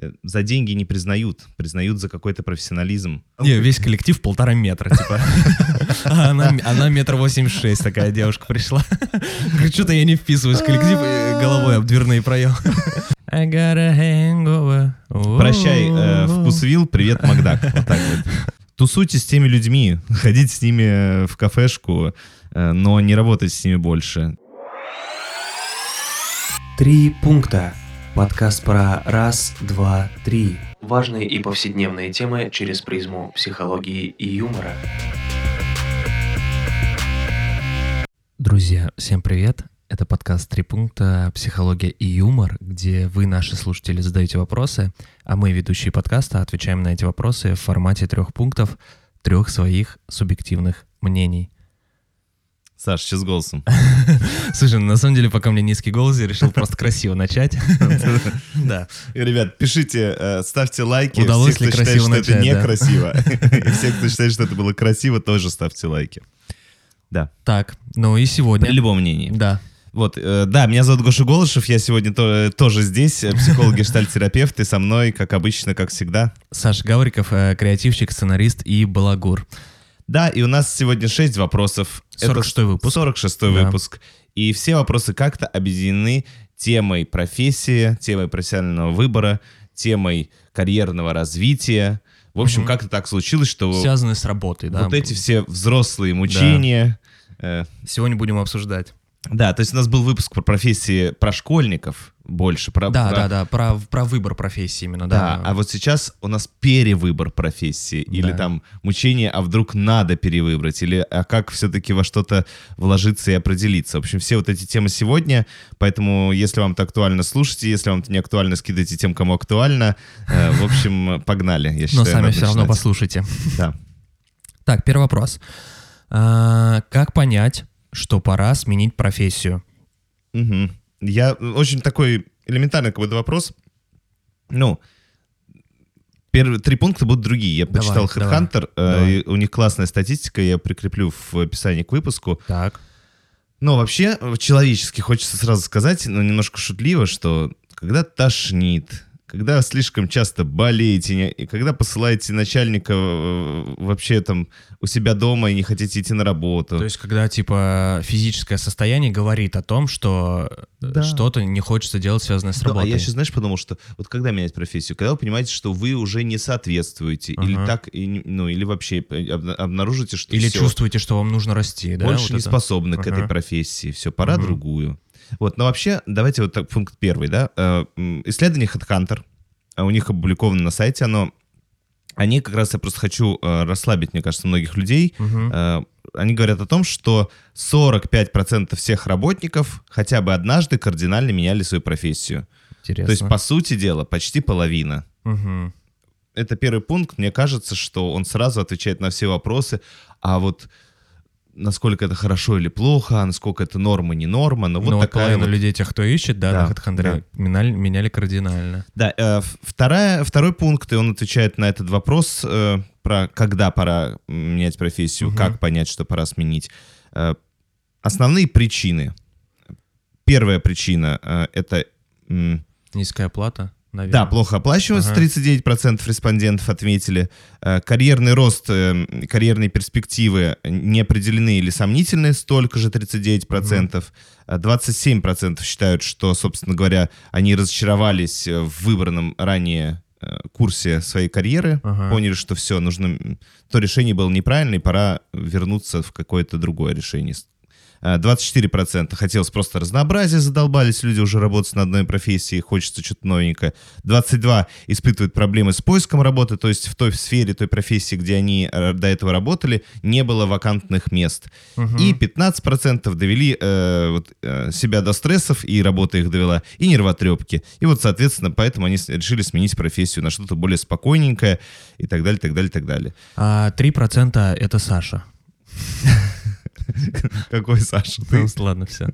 э, за деньги не признают, признают за какой-то профессионализм. Не, весь коллектив полтора метра, типа. А она, метр восемьдесят шесть, такая девушка пришла. Говорит, что-то я не вписываюсь в коллектив головой об дверные проемы. I got a hangover. Прощай, э, вкусвилл, привет, Макдак. Вот так вот. Тусуйтесь с теми людьми, ходите с ними в кафешку, э, но не работайте с ними больше. Три пункта. Подкаст про раз, два, три. Важные и повседневные темы через призму психологии и юмора. Друзья, всем привет. Это подкаст «Три пункта. Психология и юмор», где вы, наши слушатели, задаете вопросы, а мы, ведущие подкаста, отвечаем на эти вопросы в формате трех пунктов, трех своих субъективных мнений. Саш, что с голосом? Слушай, ну, на самом деле, пока у меня низкий голос, я решил просто красиво начать. Да. Ребят, пишите, э, ставьте лайки. Удалось ли красиво что это начать, некрасиво. И все, кто считает, что это было красиво, тоже ставьте лайки. Да. Так, ну и При сегодня... любом мнении. Да. Вот, э, да, меня зовут Гоша Голышев, я сегодня то- тоже здесь, э, психолог, гештальт-терапевт, и со мной, как обычно, как всегда. Саша Гавриков, э, креативщик, сценарист и балагур. Да, и у нас сегодня 6 вопросов. 46-й выпуск. 46 Да. выпуск. И все вопросы как-то объединены темой профессии, темой профессионального выбора, темой карьерного развития. В общем, Мгм. как-то так случилось, что Связанные с работой, да. вот эти все взрослые мучения... э, Сегодня будем обсуждать. Да, то есть у нас был выпуск про профессии, про школьников больше. Про, Да, про- да, да, про, про выбор профессии именно, Да, да. а вот сейчас у нас перевыбор профессии, или Да. там мучение, а вдруг надо перевыбрать, или а как все-таки во что-то вложиться и определиться. В общем, все вот эти темы сегодня, поэтому если вам это актуально, слушайте, если вам это не актуально, скидывайте тем, кому актуально. Э, В общем, погнали, я считаю, Но сами все равно послушайте. Да. Так, первый вопрос. А, как понять, что пора сменить профессию? Мгм. Я очень такой элементарный какой-то вопрос. Ну, первые три пункта будут другие. Я Давай, почитал Headhunter, э, у них классная статистика, я прикреплю в описании к выпуску. Так. Но вообще, э, человечески хочется сразу сказать, но немножко шутливо, что когда тошнит, когда слишком часто болеете, и когда посылаете начальника э, вообще там у себя дома и не хотите идти на работу. То есть, когда, типа, физическое состояние говорит о том, что э, Да. что-то не хочется делать, связанное с Да, а работой. я сейчас, знаешь, подумал, что вот когда менять профессию, когда вы понимаете, что вы уже не соответствуете, или Ага. так, и не- ну, или вообще обна- обнаружите, что Или всё, чувствуете, что вам нужно расти, да? больше вот не это? способны к этой Ага. профессии, все, пора Мгм. другую. Вот, но вообще, давайте вот так, пункт первый, да, Э, исследование HeadHunter, а у них опубликовано на сайте оно, они как раз, я просто хочу э, расслабить, мне кажется, многих людей, Мгм. Э, они говорят о том, что 45% всех работников хотя бы однажды кардинально меняли свою профессию. Интересно. То есть, по сути дела, почти половина. Мгм. Это первый пункт. Мне кажется, что он сразу отвечает на все вопросы. А вот насколько это хорошо или плохо, насколько это норма, не норма. Ну, вот Ну, вот такая половина вот- людей, тех, кто ищет, да, Да, на HeadHunter, меняли, меняли кардинально. Да, э, вторая, второй пункт, и он отвечает на этот вопрос э, про когда пора менять профессию, Мгм. как понять, что пора сменить. Э, основные причины. Первая причина э, это... м, Низкая оплата, наверное. Да, плохо оплачиваются, Ага. 39% респондентов отметили. Э, Карьерный рост, э, карьерные перспективы не определены или сомнительны, столько же 39%. Э, 27% считают, что, собственно говоря, они разочаровались в выбранном ранее э, курсе своей карьеры, Ага. поняли, что все, нужно... То решение было неправильно, и пора вернуться в какое-то другое решение. Э, 24% хотелось просто разнообразия, задолбались люди уже работать на одной профессии, хочется что-то новенькое. 22% испытывают проблемы с поиском работы, то есть в той сфере, той профессии, где они э, до этого работали, не было вакантных мест. Мгм. И 15% довели э, вот, э, себя до стрессов, и работа их довела, и нервотрепки. И вот, соответственно, поэтому они решили сменить профессию на что-то более спокойненькое, и так далее, так далее, так далее. А 3% это Саша. Какой Саша? Ну, ладно, все.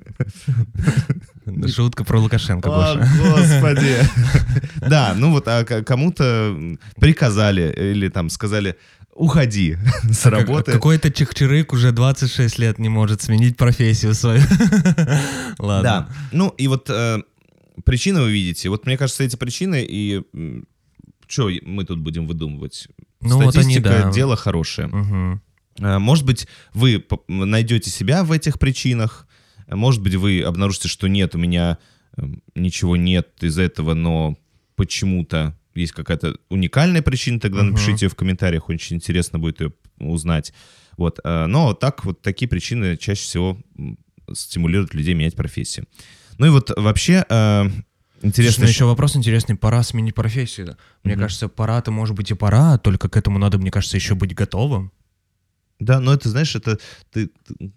Шутка про Лукашенко О, больше. господи. Да, ну вот, а кому-то приказали или там сказали, уходи с работы. Какой-то чехчерык уже 26 лет не может сменить профессию свою. Ладно. Да. Ну и вот э, причины вы видите. Вот мне кажется, эти причины и что мы тут будем выдумывать? Ну, вот они, Статистика да. дело хорошее. Мгм. Э, Может быть, вы найдете себя в этих причинах. Э, Может быть, вы обнаружите, что нет, у меня э, ничего нет из этого, но почему-то есть какая-то уникальная причина, тогда Мгм. напишите ее в комментариях, очень интересно будет ее узнать. Вот. э, Но так вот такие причины чаще всего стимулируют людей менять профессии. Ну и вот вообще интересно... Слушай, ну еще вопрос интересный. Пора сменить профессию. Мне Мгм. кажется, пора-то может быть и пора, только к этому надо, мне кажется, еще быть готовым. Да, но это, знаешь, это... ты- ты-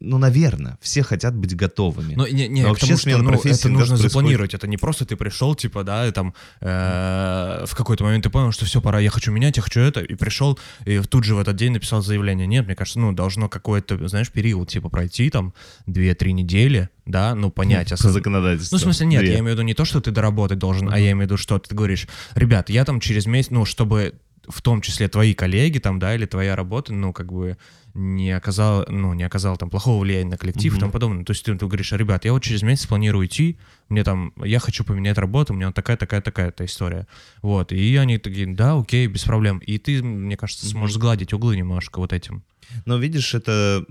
ну, наверное, все хотят быть готовыми. Но, не, не, Но вообще тому, что, смена ну, профессии это нужно кажется, запланировать. Это не просто ты пришел, типа, да, и там э, в какой-то момент ты понял, что все, пора, я хочу менять, я хочу это, и пришел, и тут же в этот день написал заявление. Нет, мне кажется, ну, должно какой-то, знаешь, период, типа, пройти там 2-3 недели, да, ну, понять. по осоз- законодательству. Ну, в смысле, нет, Две. я имею в виду не то, что ты доработать должен, а я имею в виду, что ты говоришь, ребят, я там через месяц, ну, чтобы в том числе твои коллеги там, да, или твоя работа, ну, как бы не оказала, ну, не оказала там плохого влияния на коллектив и Мгм. тому подобное. То есть ты, ты говоришь, ребят, я вот через месяц планирую идти, мне там, я хочу поменять работу, у меня вот такая, такая, такая-то история. Вот, и они такие, да, окей, без проблем. И ты, мне кажется, сможешь сгладить углы немножко вот этим. Но видишь, это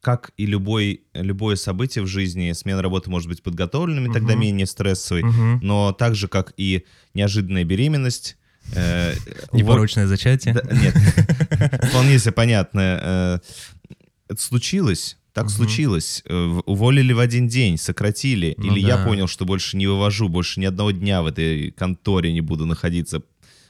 как и любой, любое событие в жизни, смена работы может быть подготовленным, и тогда менее стрессовой, Мгм. но так же, как и неожиданная беременность, э, Непорочное зачатие. Да, нет, вполне себе понятно. э, Это случилось, так Мгм. случилось. Э, Уволили в один день, сократили. Ну Или я да. понял, что больше не вывожу, больше ни одного дня в этой конторе не буду находиться.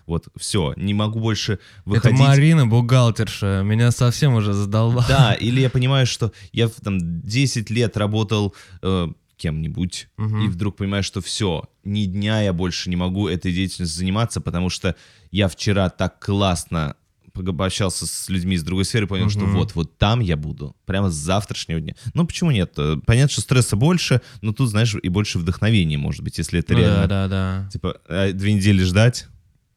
Вот, все, не могу больше Это выходить. Марина, бухгалтерша, меня совсем уже задолбала. Да, или я понимаю, что я там 10 лет работал э, кем-нибудь, Мгм. и вдруг понимаю, что все, ни дня я больше не могу этой деятельностью заниматься, потому что я вчера так классно пообщался с людьми из другой сферы, понял, что Мгм. вот, вот там я буду, прямо с завтрашнего дня. Ну, почему нет? Э, Понятно, что стресса больше, но тут, знаешь, и больше вдохновения, может быть, если это Ну реально... да, да, да. Типа, э, две недели ждать.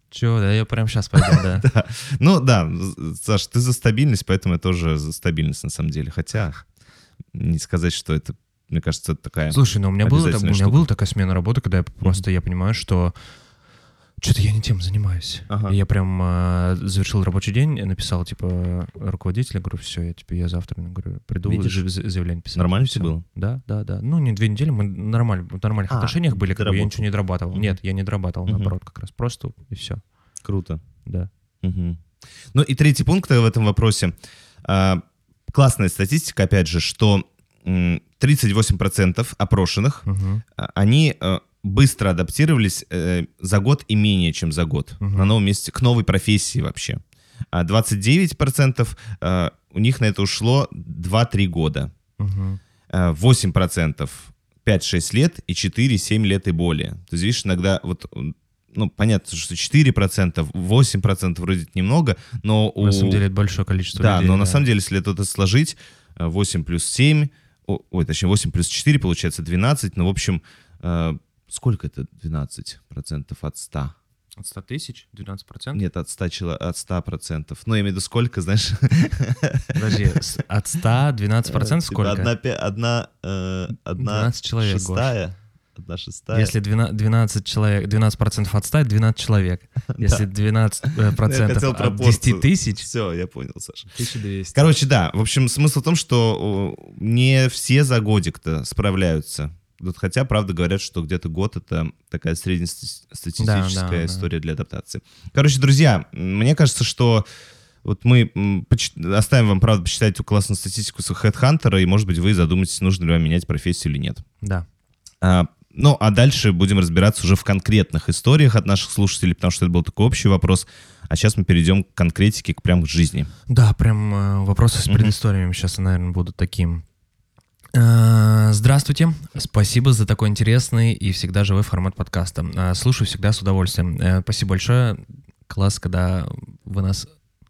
Чего, да, я прям сейчас пойду, да. Ну да, Саш, ты за стабильность, поэтому я тоже за стабильность на самом деле. Хотя не сказать, что это, мне кажется, это такая... Слушай, ну у меня, было, так- у меня была такая смена работы, когда я просто я понимаю, что что-то я не тем занимаюсь. Ага. И я прям а, завершил рабочий день, написал, типа, руководителю, говорю, все, я, типа, я завтра, говорю, приду Видишь? за- за- заявление писать. Нормально всё было? Да, да, да. Ну, не две недели, мы нормально, в нормальных А, отношениях были, как бы я ничего не дорабатывал. Мгм. Нет, я не дорабатывал, Мгм. наоборот, как раз просто и все. Круто. Да. Мгм. Ну и третий пункт в этом вопросе. А, Классная статистика, опять же, что 38% опрошенных, а, они э, быстро адаптировались э, за год и менее, чем за год Мгм. на новом месте, к новой профессии вообще. А 29% э, у них на это ушло 2-3 года. Э, 8% 5-6 лет и 4-7 лет и более. То есть, видишь, иногда вот, ну, понятно, что 4%, 8% вроде немного, но у... На самом деле это большое количество Да, людей. но на самом деле, если это сложить, э, 8 плюс 7, о- ой, точнее, 8 плюс 4 получается 12, ну, в общем, э, сколько это 12% от 100? От 100 тысяч? 12%? Нет, от 100, чело- от 100 процентов. Ну, я имею в виду, сколько, знаешь? Подожди, от 100 12% Типа сколько? Одна, одна, э, одна 12 человек, шестая. Одна шестая. Если 12, 12 человек, 12% от 100, это 12 человек. Если 12% э, процентов от пропорцию. 10 тысяч, Все, я понял, Саша. 1200. Короче, да, в общем, смысл в том, что не все за годик-то справляются. Вот хотя, правда, говорят, что где-то год — это такая среднестатистическая Да, да, да. история для адаптации. Короче, друзья, мне кажется, что вот мы оставим вам, правда, почитать эту классную статистику с HeadHunter, и, может быть, вы задумаетесь, нужно ли вам менять профессию или нет. Да. А, ну, а дальше будем разбираться уже в конкретных историях от наших слушателей, потому что это был такой общий вопрос. А сейчас мы перейдем к конкретике, к прям к жизни. Да, прям э, вопросы с предысториями сейчас, наверное, будут таким. Э, Здравствуйте, спасибо за такой интересный и всегда живой формат подкаста. Э, Слушаю всегда с удовольствием. Спасибо большое. Класс, когда вы нас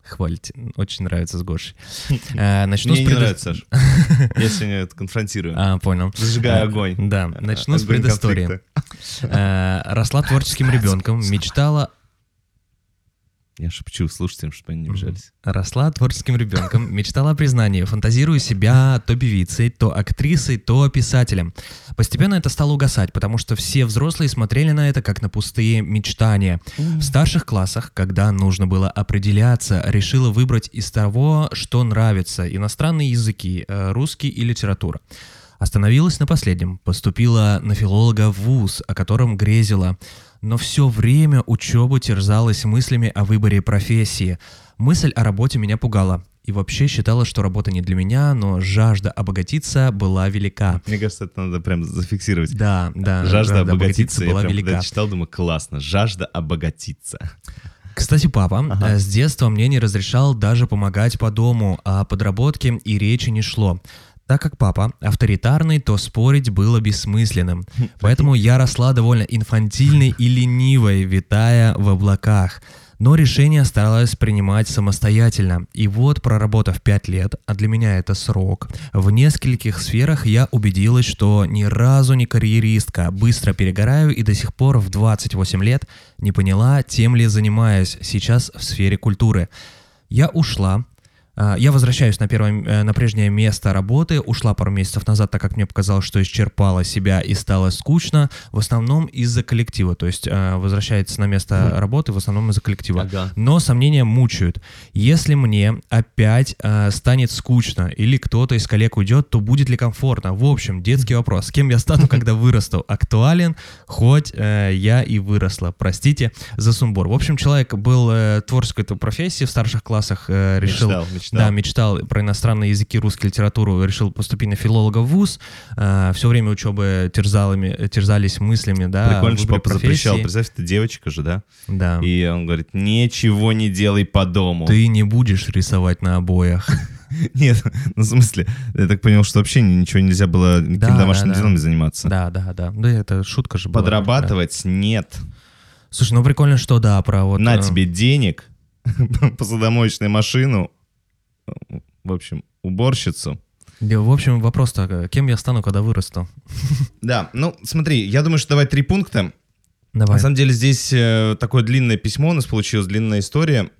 хвалите. Очень нравится с Гошей. Э, Начну Мне с не нравится, Саш. Я сегодня это конфронтирую. А, понял. Зажигаю Э, огонь. Да, начну с предыстории. Э, Росла творческим ребенком, мечтала Я шепчу слушателям, чтобы они не обижались. Росла творческим ребенком, мечтала о признании, фантазируя себя то певицей, то актрисой, то писателем. Постепенно это стало угасать, потому что все взрослые смотрели на это как на пустые мечтания. В старших классах, когда нужно было определяться, решила выбрать из того, что нравится, иностранные языки, э, русский и литература. Остановилась на последнем, поступила на филолога в ВУЗ, о котором грезила но все время учебы терзалась мыслями о выборе профессии. Мысль о работе меня пугала. И вообще считала, что работа не для меня, но жажда обогатиться была велика. Мне кажется, это надо прям зафиксировать. Да, да. Жажда, жажда обогатиться, обогатиться была я прям, велика. Когда читал, думаю, классно. Жажда обогатиться. Кстати, папа Ага. э, с детства мне не разрешал даже помогать по дому, а о подработке и речи не шло. Так как папа авторитарный, то спорить было бессмысленным. Поэтому я росла довольно инфантильной и ленивой, витая в облаках. Но решение старалась принимать самостоятельно. И вот, проработав 5 лет, а для меня это срок, в нескольких сферах я убедилась, что ни разу не карьеристка, быстро перегораю и до сих пор в 28 лет не поняла, тем ли занимаюсь сейчас в сфере культуры. Я ушла, я возвращаюсь на, первое, э, на прежнее место работы, ушла пару месяцев назад, так как мне показалось, что исчерпала себя и стало скучно, в основном из-за коллектива, то есть э, возвращается на место работы в основном из-за коллектива. Ага. Но сомнения мучают. Если мне опять э, станет скучно или кто-то из коллег уйдет, то будет ли комфортно? В общем, детский вопрос. С кем я стану, когда вырасту? Актуален, хоть э, я и выросла. Простите за сумбур. В общем, человек был э, творческой профессии в старших классах, э, решил... Мечтал, мечтал. Да, мечтал про иностранные языки, русскую литературу, решил поступить на филолога в ВУЗ. Э, все время учебы терзалами, терзались мыслями, да, Прикольно, что папа запрещал. профессии. Представь, ты девочка же, да? Да. И он говорит, ничего не делай по дому. Ты не будешь рисовать на обоях. Нет, ну в смысле, я так понял, что вообще ничего нельзя было никаким Да, домашним да, да. делом заниматься. Да, да, да. Да, это шутка же была. Подрабатывать нет. Да. Слушай, ну прикольно, что да, про вот... На э, тебе денег, посудомоечную машину, в общем, уборщицу. да, В общем, вопрос-то, кем я стану, когда вырасту? Да, ну смотри, я думаю, что давай три пункта. Давай. На самом деле здесь э, такое длинное письмо у нас получилось, длинная история.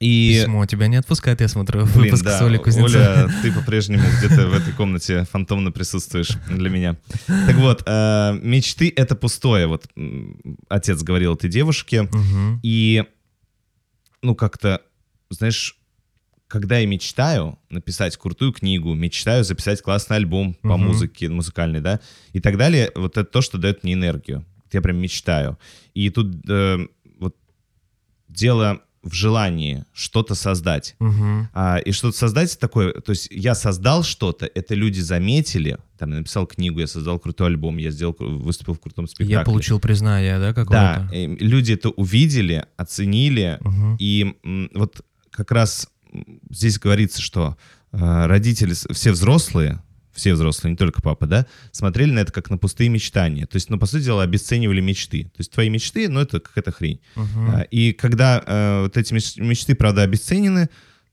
И, Письмо тебя не отпускает, я смотрю, блин, выпуск да, с Олей Кузнецовой. Оля, ты по-прежнему где-то в этой комнате фантомно присутствуешь для меня. Так вот, э, мечты — это пустое. Вот отец говорил этой девушке. И, ну, как-то, знаешь, когда я мечтаю написать крутую книгу, мечтаю записать классный альбом по музыке, музыкальный, да, и так далее, вот это то, что дает мне энергию. Я прям мечтаю. И тут э, вот дело в желании что-то создать. Мгм. А, и что-то создать такое, то есть я создал что-то, это люди заметили, там, я написал книгу, я создал крутой альбом, я сделал, выступил в крутом спектакле. Я получил признание, да, Да, какое-то? э, люди это увидели, оценили, Мгм. и м, вот как раз здесь говорится, что э, родители, все взрослые, все взрослые, не только папа, да, смотрели на это как на пустые мечтания. То есть, ну, по сути дела, обесценивали мечты. То есть твои мечты, ну, это какая-то хрень. А, И когда э, вот эти меч- мечты, правда, обесценены,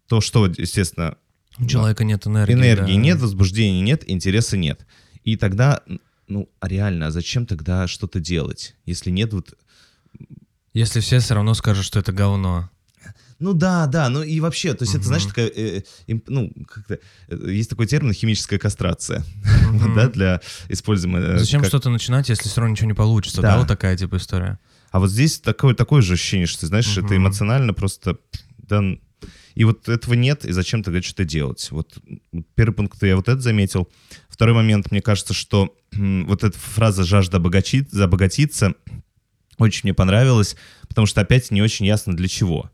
то что, естественно, У человека нет энергии. энергии да. нет, возбуждения нет, интереса нет. И тогда, ну, а реально, а зачем тогда что-то делать, если нет вот Если все все равно скажут, что это говно. Ну да, да, ну и вообще, то есть это, знаешь, такая, э, им- ну, как-то, э, есть такой термин химическая кастрация, да, для используемого... э, Зачем как- что-то начинать, если все равно ничего не получится? Да. Да, вот такая типа история. А вот здесь такое, такое же ощущение, что, ты знаешь, это Мгм. эмоционально просто... Да, и вот этого нет, и зачем тогда что-то делать? Вот первый пункт я вот это заметил. Второй момент, мне кажется, что вот эта фраза «жажда обогатить, забогатиться» очень мне понравилась, потому что опять не очень ясно для чего.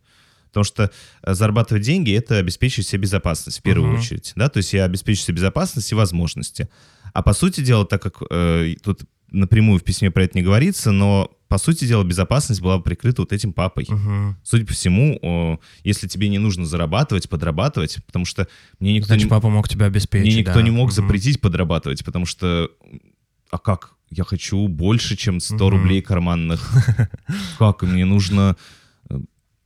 Потому что э, зарабатывать деньги — это обеспечивать себе безопасность в первую Мгм. очередь. Да? То есть я обеспечу себе безопасность и возможности. А по сути дела, так как э, тут напрямую в письме про это не говорится, но по сути дела безопасность была бы прикрыта вот этим папой. Мгм. Судя по всему, о, если тебе не нужно зарабатывать, подрабатывать, потому что мне никто, Значит, не, папа мог тебя обеспечить. мне никто да. не мог Мгм. запретить подрабатывать, потому что а как? Я хочу больше, чем 100 Мгм. рублей карманных. Как? Мне нужно...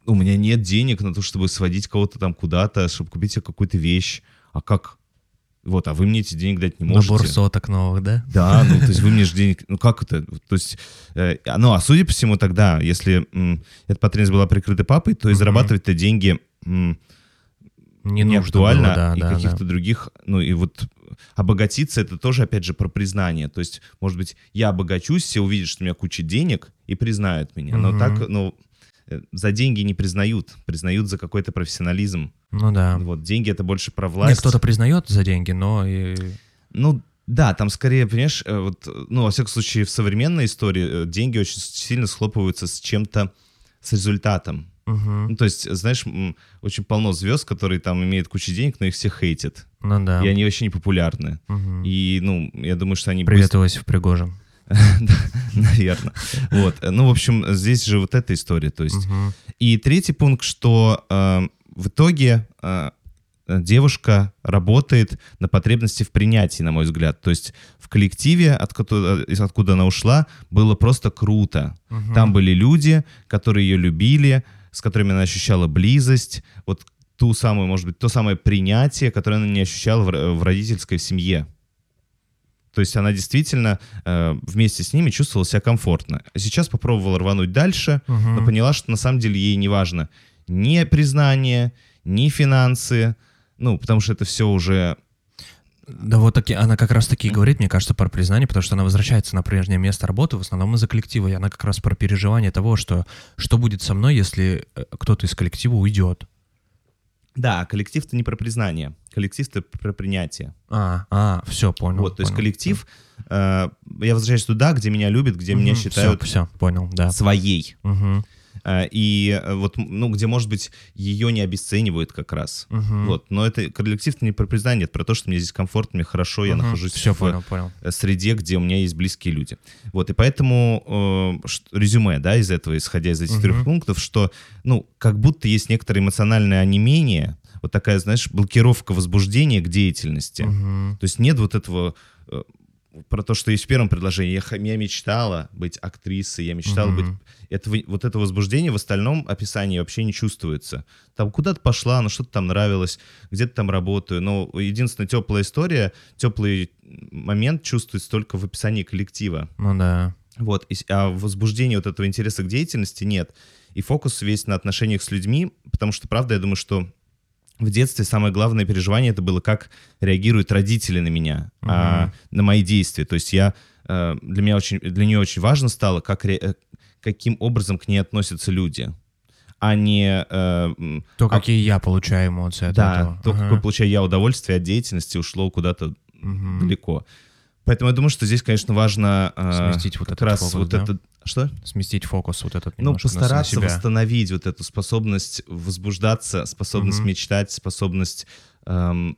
У меня нет денег на то, чтобы сводить кого-то там куда-то, чтобы купить себе какую-то вещь. А как? Вот, а вы мне эти денег дать не можете. Набор соток новых, да? Да, ну, то есть вы мне же денег... Ну, как это? То есть... Э, ну, а судя по всему тогда, если м, эта потребность была прикрыта папой, то и зарабатывать-то деньги м, Не не актуально, было, да, и да, каких-то да. других... Ну, и вот обогатиться — это тоже, опять же, про признание. То есть, может быть, я обогачусь, все увидят, что у меня куча денег, и признают меня. Но так, ну, за деньги не признают. Признают за какой-то профессионализм. Ну да. Вот, деньги — это больше про Нет, власть. кто-то признает за деньги, но и... Ну, да, там скорее, понимаешь, э, вот, э, ну, во всяком случае, в современной истории э, деньги очень сильно схлопываются с чем-то, с результатом. Мгм. Ну, то есть, знаешь, очень полно звезд, которые там имеют кучу денег, но их все хейтят. Ну да. И они вообще не популярны. Мгм. И, ну, я думаю, что они... Привет, Иосиф Пригожин. Наверное. Вот. Ну, в общем, здесь же вот эта история. То есть. И третий пункт, что э, в итоге э, девушка работает на потребности в принятии, на мой взгляд. То есть в коллективе, откуда, откуда она ушла, было просто круто. Мгм. Там были люди, которые ее любили, с которыми она ощущала близость, вот ту самую, может быть, то самое принятие, которое она не ощущала в, ро- в родительской семье. То есть она действительно э, вместе с ними чувствовала себя комфортно. Сейчас попробовала рвануть дальше, Мгм. но поняла, что на самом деле ей не важно ни признание, ни финансы, ну, потому что это все уже... Да вот таки, она как раз таки и говорит, мне кажется, про признание, потому что она возвращается на прежнее место работы, в основном из-за коллектива, и она как раз про переживание того, что что будет со мной, если э, кто-то из коллектива уйдет. Да, коллектив-то не про признание, коллектив-то про принятие. А, а, все, понял. вот, то есть понял. коллектив, э, я возвращаюсь туда, где меня любят, где меня Мгм, считают Все, понял, да. своей. Э, и э, вот, ну, где, может быть, ее не обесценивают как раз. мгм. Вот, но это коллектив не про признание, это про то, что мне здесь комфортно, мне хорошо, я Мгм, нахожусь Все, в понял, понял. э, среде, где у меня есть близкие люди. Вот, и поэтому э, резюме, да, из этого, исходя из этих Мгм. трех пунктов, что, ну, как будто есть некоторое эмоциональное онемение, вот такая, знаешь, блокировка возбуждения к деятельности. Мгм. То есть нет вот этого э, про то, что есть в первом предложении. Я, я мечтала быть актрисой, я мечтала Мгм. быть... Это, вот это возбуждение в остальном описании вообще не чувствуется. Там куда-то пошла, ну что-то там нравилось, где-то там работаю. Но единственная теплая история, теплый момент чувствуется только в описании коллектива. Ну да. Вот, и а возбуждения вот этого интереса к деятельности нет. И фокус весь на отношениях с людьми, потому что, правда, я думаю, что в детстве самое главное переживание это было, как реагируют родители на меня, а, на мои действия. То есть я э, для меня очень, для нее очень важно стало, как ре- э, каким образом к ней относятся люди, а не э, То, а- какие я получаю эмоции от да, этого. то, Ага. какое получаю я удовольствие от деятельности, ушло куда-то Мгм. далеко. Поэтому я думаю, что здесь, конечно, важно э, Сместить вот как этот раз фокус, вот да? это что? Сместить фокус вот этот Ну, немножко на- постараться себя. восстановить вот эту способность возбуждаться, способность Мгм. мечтать, способность эм,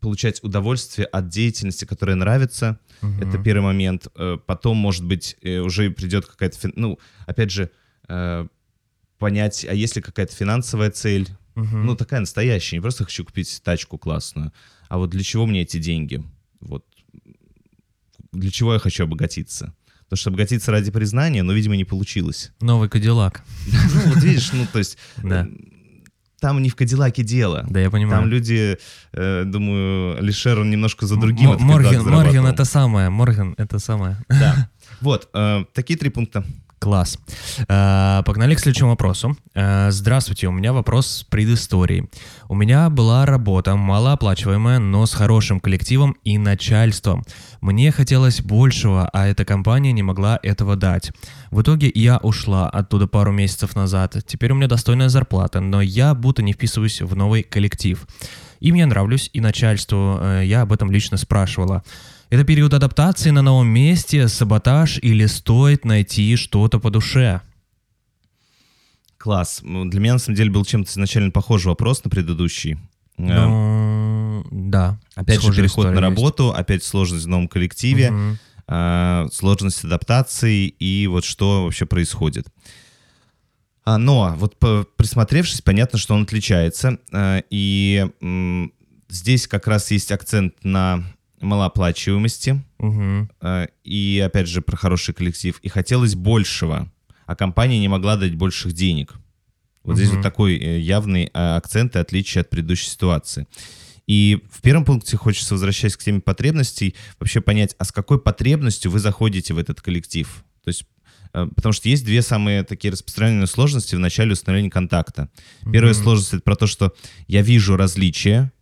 получать удовольствие от деятельности, которая нравится. Мгм. Это первый момент. Э, Потом, может быть, э, уже придет какая-то... Ну, опять же, э, понять, а есть ли какая-то финансовая цель? Мгм. Ну, такая настоящая. Не просто хочу купить тачку классную, а вот для чего мне эти деньги? Вот. Для чего я хочу обогатиться? Потому что обогатиться ради признания, но, видимо, не получилось. Новый Кадиллак. Ну, вот видишь, ну, то есть... Да. э, Там не в Кадиллаке дело. Да, я понимаю. Там люди, э, думаю, Алишер он немножко за другим М- Морген, Морген это самое, Морген это самое. Да. Вот, э, такие три пункта. Класс. Э, Погнали к следующему вопросу. Э, Здравствуйте, у меня вопрос с предысторией. У меня была работа, малооплачиваемая, но с хорошим коллективом и начальством. Мне хотелось большего, а эта компания не могла этого дать. В итоге я ушла оттуда пару месяцев назад. Теперь у меня достойная зарплата, но я будто не вписываюсь в новый коллектив. Им я нравлюсь, и начальству э, я об этом лично спрашивала. Это период адаптации на новом месте, саботаж или стоит найти что-то по душе? Класс. Ну, Для меня, на самом деле, был чем-то изначально похожий вопрос на предыдущий. Э, Ну, да. Опять же, переход на история есть. работу, опять сложность в новом коллективе, э, сложность адаптации и вот что вообще происходит. А, Но вот присмотревшись, понятно, что он отличается. э, И здесь как раз есть акцент на малооплачиваемости э, и, опять же, про хороший коллектив. И хотелось большего, а компания не могла дать больших денег. Вот здесь Мгм. вот такой э, явный э, акцент и отличие от предыдущей ситуации. И в первом пункте хочется, возвращаясь к теме потребностей, вообще понять, а с какой потребностью вы заходите в этот коллектив? То есть э, Потому что есть две самые такие распространенные сложности в начале установления контакта. Первая Мгм. сложность это про то, что я вижу различия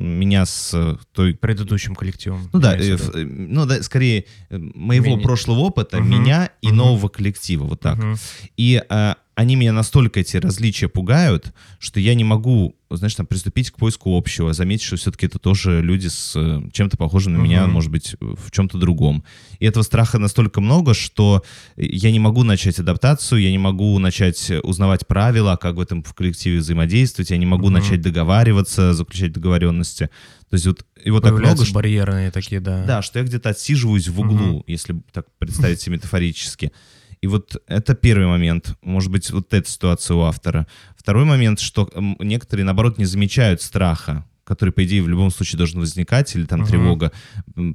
меня с э, той Предыдущим коллективом. ну да, э, э, ну да, скорее э, моего Меня- прошлого опыта, Мгм, меня и мгм. нового коллектива, вот так. Мгм. И э, они меня настолько эти различия пугают, что я не могу, знаешь, там приступить к поиску общего, заметить, что все-таки это тоже люди с э, чем-то похожим на меня, Мгм. может быть, в чем-то другом. И этого страха настолько много, что я не могу начать адаптацию, я не могу начать узнавать правила, как в этом в коллективе взаимодействовать, я не могу Мгм. начать договариваться, заключать договоренности. То есть вот и вот так много, что- барьерные такие, да. да, что я где-то отсиживаюсь в углу, Мгм. если так представить себе метафорически. И вот это первый момент. Может быть, вот эта ситуация у автора. Второй момент, что некоторые, наоборот, не замечают страха, который, по идее, в любом случае должен возникать, или там Мгм. тревога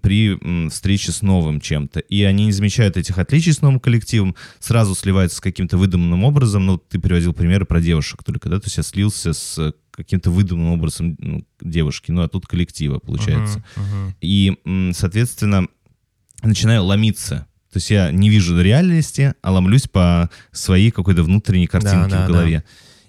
при встрече с новым чем-то. И они не замечают этих отличий с новым коллективом, сразу сливаются с каким-то выдуманным образом. Ну, ты приводил примеры про девушек только, да? То есть я слился с каким-то выдуманным образом ну, девушки, ну, а тут коллектива, получается. Мгм, мгм. И, соответственно, начинаю ломиться. То есть я не вижу реальности, а ломлюсь по своей какой-то внутренней картинке Да, да, в голове.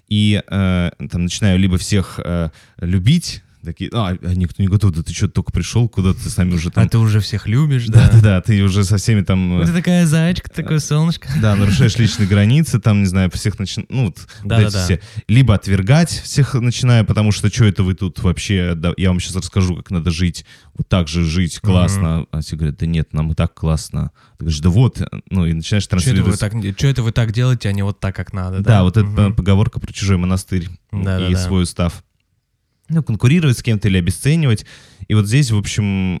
И э, там начинаю либо всех э, любить, такие, а, а никто не готов, да ты что, только пришел, куда ты с нами уже там... А ты уже всех любишь, да, да? да, да, ты уже со всеми там... э, Ты такая зайчка, такое солнышко. да, нарушаешь личные границы, там, не знаю, всех начинаешь, ну, вот, вот Да, эти да, да. все. Либо отвергать всех начинаю, потому что, что это вы тут вообще, да, я вам сейчас расскажу, как надо жить, вот так же жить классно. А все говорят, да нет, нам и так классно. Ты говоришь, да вот, ну, и начинаешь Что это, вы транслировать. так, чё это вы так делаете, а не вот так, как надо? Да, вот эта Мгм. поговорка про чужой монастырь Да, и да, да. свой устав. Ну, конкурировать с кем-то или обесценивать. И вот здесь, в общем,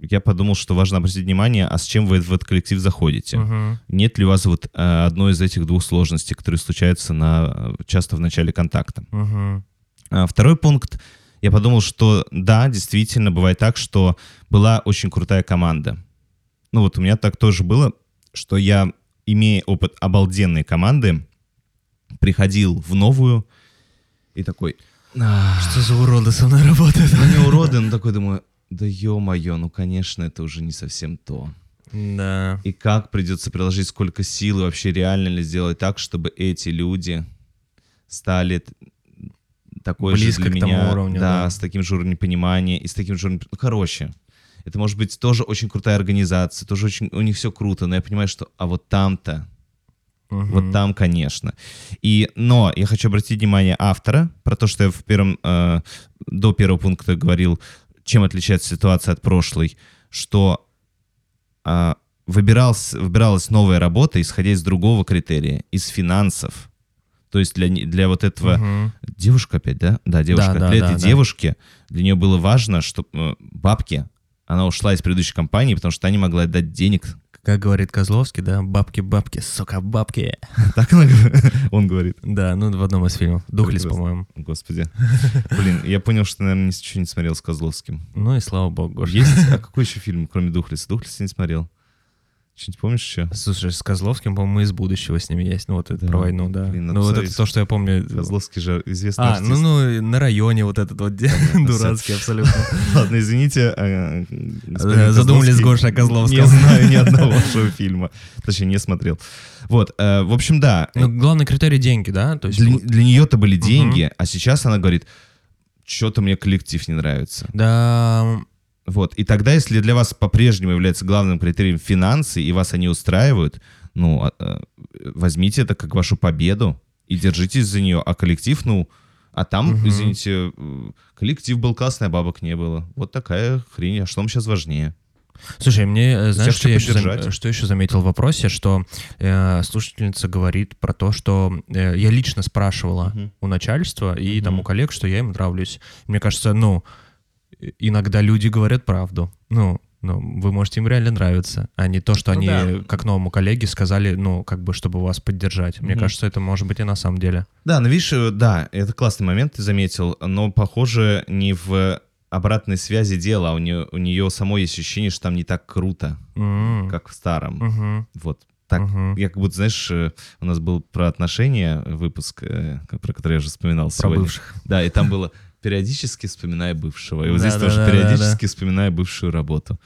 я подумал, что важно обратить внимание, а с чем вы в этот коллектив заходите. Мгм. Нет ли у вас вот э, одной из этих двух сложностей, которые случаются на, э, часто в начале контакта? Мгм. А, Второй пункт. Я подумал, что да, действительно, бывает так, что была очень крутая команда. Ну вот у меня так тоже было, что я, имея опыт обалденной команды, приходил в новую и такой... «А, Что за уроды со мной работают? Ну не уроды, но такой думаю, да ё-моё, ну конечно, это уже не совсем то. Да. И как придется приложить сколько сил и вообще реально ли сделать так, чтобы эти люди стали такой Близко же для к тому меня, уровню, да, да. с таким же уровнем понимания и с таким же уровнем... Ну, короче, это может быть тоже очень крутая организация, тоже очень... У них все круто, но я понимаю, что... А вот там-то, Мгм. вот там, конечно. И, но я хочу обратить внимание автора про то, что я в первом, э, до первого пункта говорил, чем отличается ситуация от прошлой, что а, выбиралась, выбиралась новая работа, исходя из другого критерия, из финансов. То есть для, для вот этого... Мгм. Девушка опять, да? Да, девушка. да, для да, этой да. девушки, для нее было важно, чтобы бабки, она ушла из предыдущей компании, потому что она не могла дать денег. Как говорит Козловский, да, бабки-бабки, сука, бабки. Так он говорит. Да, ну в одном из фильмов. Духлес, по-моему. Господи. Блин, я понял, что, наверное, ничего не смотрел с Козловским. Ну и слава богу. Есть? А какой еще фильм, кроме Духлеса? Духлеса не смотрел. Что-нибудь помнишь еще? Слушай, с Козловским, по-моему, из будущего с ним есть. Ну, вот это Да, про войну, да. блин, ну, вот это то, что я помню. Козловский же известный А, артист. ну, ну, на районе вот этот вот дурацкий абсолютно. Ладно, извините. Э, Задумались с Козловский. Гошей о Козловском. Не знаю ни одного вашего фильма. Точнее, не смотрел. Вот, э, в общем, да. Ну, главный критерий деньги, да? То есть, для нее-то были деньги, а сейчас она говорит, что-то мне коллектив не нравится. да, Вот. И тогда, если для вас по-прежнему является главным критерием финансы, и вас они устраивают, ну, а, а, возьмите это как вашу победу и держитесь за нее. А коллектив, ну, а там, Мгм. извините, э, коллектив был классный, а бабок не было. Вот такая хрень. А что вам сейчас важнее? Слушай, мне, э, знаешь, что я, еще зам- поддержать. что еще заметил в вопросе, что э, слушательница говорит про то, что э, я лично спрашивала Мгм. у начальства и там Мгм. у коллег, что я им нравлюсь. Мне кажется, ну, э, иногда люди говорят правду. Ну, ну, вы можете им реально нравиться, а не то, что Ну они, да. как новому коллеге, сказали, ну, как бы, чтобы вас поддержать. Мне Мгм. кажется, это может быть и на самом деле. Да, ну видишь, э, да, это классный момент, ты заметил, но похоже не в обратной связи дела, а у нее, у нее самой есть ощущение, что там не так круто, М. как в старом. Мгм. Вот. Так, Мгм. я как будто, знаешь, э, у нас был про отношения выпуск, э, про который я уже вспоминал Про сегодня. бывших. Да, и там было, периодически вспоминая бывшего. И вот здесь Да, тоже да, да, периодически вспоминая бывшую работу.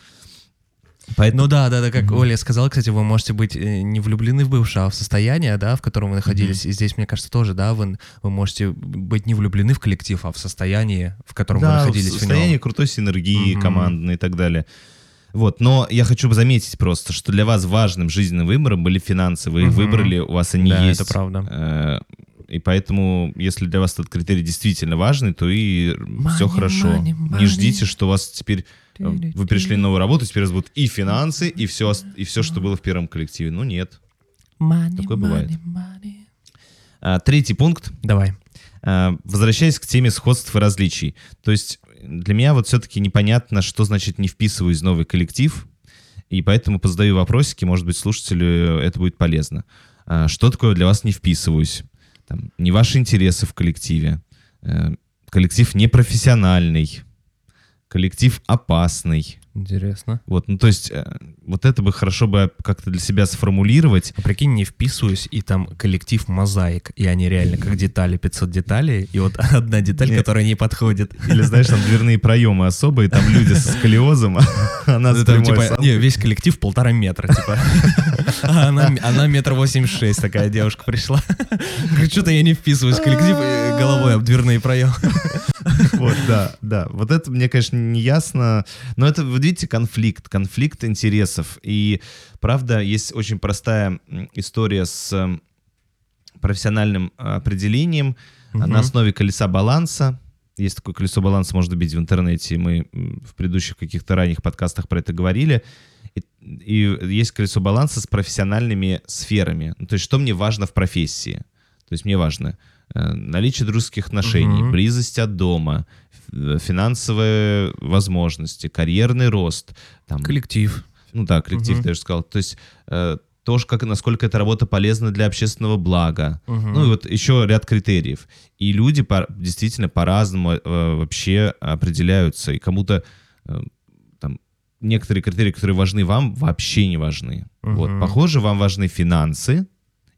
Поэтому Ну да, да, да, как Оля сказала, кстати, вы можете быть э, не влюблены в бывшее, а в состояние, да, в котором вы находились. И здесь, мне кажется, тоже, да, вы, вы можете быть не влюблены в коллектив, а в состоянии, в котором вы да, находились в состояние нем. крутой синергии Мгм. командной и так далее. Вот, но я хочу заметить просто, что для вас важным жизненным выбором были финансы. Вы их Мгм. выбрали, у вас они Да, есть. это правда. Э, И поэтому, если для вас этот критерий действительно важный, то и все Money, хорошо. money, Не money. ждите, что у вас теперь э, вы пришли на новую работу, теперь у вас будут и финансы, и все, и все, что было в первом коллективе. Ну нет. Money, Такое бывает. money, money. А, третий пункт. Давай. А, Возвращаясь к теме сходств и различий. То есть для меня вот все-таки непонятно, что значит не вписываюсь в новый коллектив, и поэтому позадаю вопросики, может быть, слушателю это будет полезно. А, Что такое для вас не вписываюсь? Там, не ваши интересы в коллективе, э, коллектив непрофессиональный, коллектив опасный. Интересно. Вот, ну то есть э, вот это бы хорошо бы как-то для себя сформулировать, А прикинь, не вписываюсь, и там коллектив мозаик, и они реально как детали, 500 деталей, и вот одна деталь, Нет. которая не подходит. Или, знаешь, там дверные проемы особые, там люди со сколиозом, она с Ну, там, прямой типа, не, весь коллектив полтора метра, типа. А она, она метр восемьдесят шесть, такая девушка пришла. Говорит, что-то я не вписываюсь в коллектив, и головой об дверные проемы. Вот, да, да. Вот это мне, конечно, не ясно. Но это, вы видите, конфликт, конфликт интересов. И, правда, есть очень простая история с м, профессиональным а, определением на основе колеса баланса. Есть такое колесо баланса, можно бить в интернете. Мы в предыдущих каких-то ранних подкастах про это говорили. И, и есть колесо баланса с профессиональными сферами. Ну, то есть, что мне важно в профессии? То есть, мне важно э, наличие дружеских отношений, Мгм. близость от дома, финансовые возможности, карьерный рост, там, Коллектив. ну да, коллектив, Мгм. ты же сказал. То есть э, тоже, как, насколько эта работа полезна для общественного блага. Мгм. Ну и вот еще ряд критериев. И люди по- действительно по-разному э, вообще определяются. И кому-то э, там некоторые критерии, которые важны вам, вообще не важны. Вот, Мгм. похоже, вам важны финансы,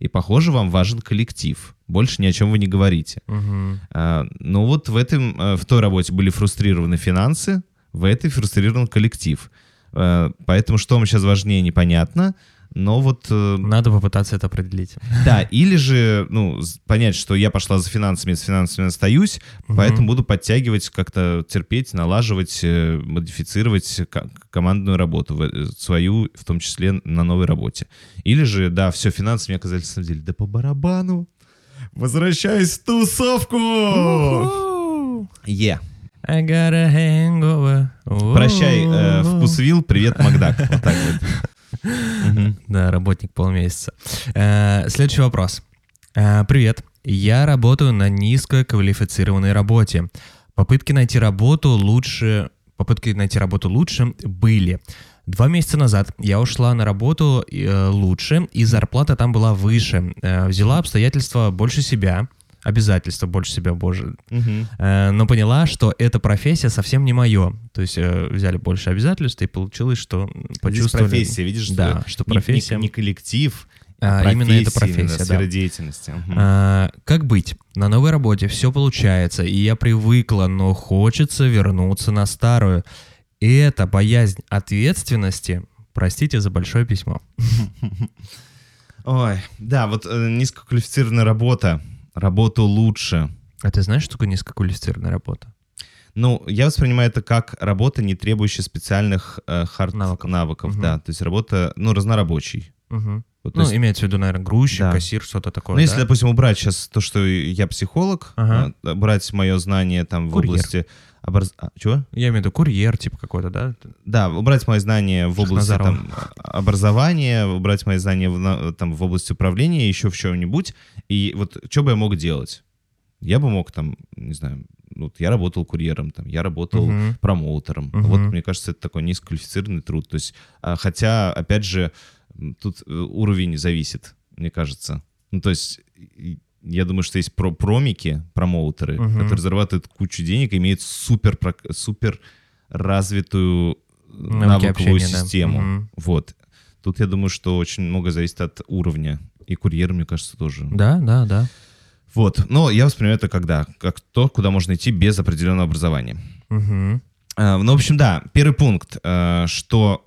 и похоже, вам важен коллектив. Больше ни о чем вы не говорите. Мгм. А, Но вот в, этом, э, в той работе были фрустрированы финансы, в этой фрустрирован коллектив. Э, Поэтому что вам сейчас важнее, непонятно. Но вот, э, Надо попытаться это определить. да, или же, ну, понять, что я пошла за финансами, с финансами остаюсь, Мгм. поэтому буду подтягивать, как-то терпеть, налаживать, э, модифицировать ко- командную работу, э, свою, в том числе на новой работе. Или же, да, все, финансы мне оказались, на самом деле, да по барабану. Возвращаюсь в тусовку! Е. I got a hangover. Прощай, э, вкусвил, привет, Макдак. Вот так вот. Да, работник полмесяца. Э, Следующий вопрос. Э, Привет. Я работаю на низкоквалифицированной работе. Попытки найти работу лучше... Попытки найти работу лучше были. Два месяца назад я ушла на работу э, лучше, и зарплата там была выше. Взяла обстоятельства больше себя, обязательства больше себя, боже, Мгм. Э, но поняла, что эта профессия совсем не мое. То есть э, взяли больше обязательств, и получилось, что Здесь почувствовали... профессия, видишь, Да, что не- профессия... Не, не коллектив, А, именно эта профессия, профессия, да. сфера деятельности. Мгм. А, как быть? На новой работе все получается, и я привыкла, но хочется вернуться на старую. И это боязнь ответственности. Простите за большое письмо. Ой, да, вот э, низкоквалифицированная работа, работу лучше. А ты знаешь, что такое низкоквалифицированная работа? Ну, я воспринимаю это как работа, не требующая специальных э, хард Навыков. навыков, Мгм. да, то есть работа, ну, разнорабочий. Мгм. Вот, Ну, есть, имеется в виду, наверное, грузчик, Да. кассир, что-то такое. ну, если, да? допустим, убрать сейчас то, что я психолог, Ага. э, брать мое знание там в Курьер. области... Образ... А, чего? Я имею в виду курьер, типа какой-то, да? Да, убрать мои знания в области там, образования, убрать мои знания в, там, в области управления, еще в чем-нибудь. И вот что бы я мог делать? Я бы мог там, не знаю, вот я работал курьером, там, я работал Мгм. промоутером. Мгм. Вот, мне кажется, это такой низкоквалифицированный труд. То есть, а, хотя, опять же, тут э, уровень зависит, мне кажется. Ну, то есть, я думаю, что есть про промики, промоутеры, Мгм. которые зарабатывают кучу денег, и имеют супер, супер развитую э, Навыки навыковую общения, да. систему. Мгм. Вот. Тут, я думаю, что очень много зависит от уровня. И курьер, мне кажется, тоже. Да, да, да. Вот, но я воспринимаю это когда? Как то, куда можно идти без определенного образования. Э, Ну, в общем, да, первый пункт, что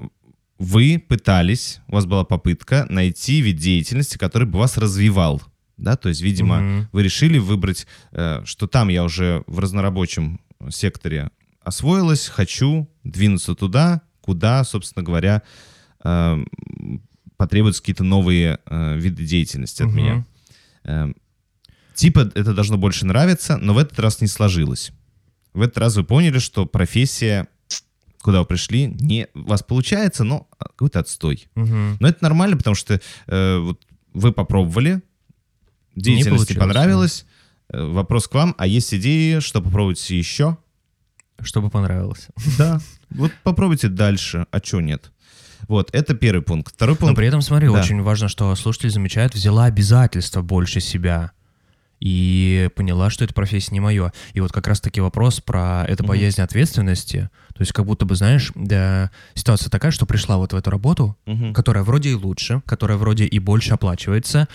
вы пытались, у вас была попытка найти вид деятельности, который бы вас развивал. Да, то есть, видимо, Мгм. вы решили выбрать, э, что там я уже в разнорабочем секторе освоилась, хочу двинуться туда, куда, собственно говоря, э, потребуются какие-то новые э, виды деятельности от меня. Э, Типа это должно больше нравиться, но в этот раз не сложилось. В этот раз вы поняли, что профессия, куда вы пришли, не у вас получается, но какой-то отстой. Мгм. Но это нормально, потому что э, вот вы попробовали, деятельность не, понравилась. Э, Вопрос к вам, а есть идеи, что попробуйте еще? Чтобы понравилось. Да. Вот попробуйте дальше, а что нет? Вот, это первый пункт. Второй Но пункт. при этом, смотри, Да. очень важно, что слушатель замечает, взяла обязательства больше себя и поняла, что эта профессия не мое. И вот как раз-таки вопрос про это Мгм. боязнь ответственности. То есть как будто бы, знаешь, да, ситуация такая, что пришла вот в эту работу, Мгм. которая вроде и лучше, которая вроде и больше оплачивается,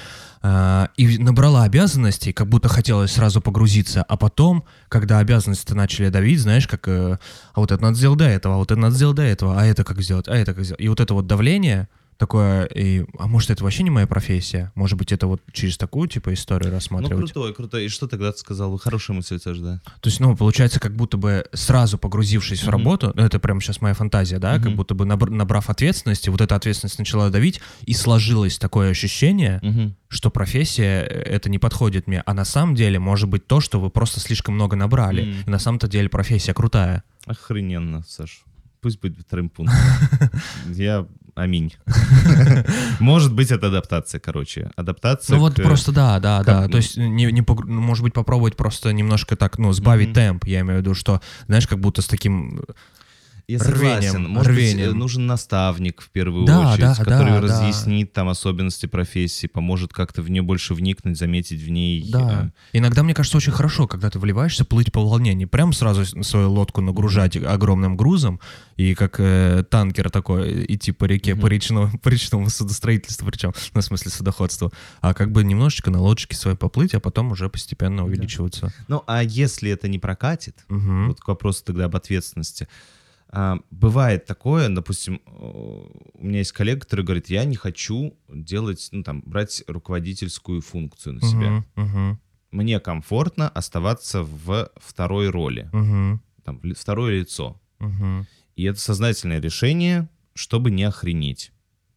а, и набрала обязанностей, как будто хотелось сразу погрузиться, а потом, когда обязанности начали давить, знаешь, как, э, а вот это надо сделать до этого, а вот это надо сделать до этого, а это как сделать, а это как сделать. И вот это вот давление такое, и, а может это вообще не моя профессия? Может быть это вот через такую типа историю Ну, рассматривать? крутой, крутой. И что тогда ты сказал? Хорошая мысль тоже, да. То есть, ну, получается, как будто бы сразу погрузившись в Мгм. работу, ну, это прям сейчас моя фантазия, да, как Мгм. будто бы набр- набрав ответственности, вот эта ответственность начала давить, и сложилось такое ощущение, Мгм. что профессия э, это не подходит мне, а на самом деле может быть то, что вы просто слишком много набрали, Мгм. и на самом-то деле профессия крутая. Охрененно, Саш. Пусть будет вторым пунктом. Я аминь. Может быть, это адаптация, короче. Адаптация Ну вот к- просто да, да, да. То есть не, не ну, может быть попробовать просто немножко так, ну сбавить темп. Я имею в виду, что знаешь, как будто с таким Я рвением, согласен. Может быть, рвением. э, нужен наставник в первую Да, очередь, да, который да, да. разъяснит там особенности профессии, поможет как-то в нее больше вникнуть, заметить в ней. Да. э, Иногда, мне кажется, очень хорошо, когда ты вливаешься, плыть по волне, не прям сразу свою лодку нагружать огромным грузом и как э, танкер такой идти по реке, по, Мгм. речному, по речному судостроительству, причем, ну, в смысле судоходству, а как бы немножечко на лодочке своей поплыть, а потом уже постепенно увеличиваться. Ну, а если это не прокатит, Мгм. вот к вопросу тогда об ответственности. А, бывает такое, допустим, э, у меня есть коллега, который говорит, я не хочу делать, ну там, брать руководительскую функцию на себя. Мгм, мгм, Мне комфортно оставаться в второй роли, мгм, там, второе лицо. мгм. И это сознательное решение, чтобы не охренеть.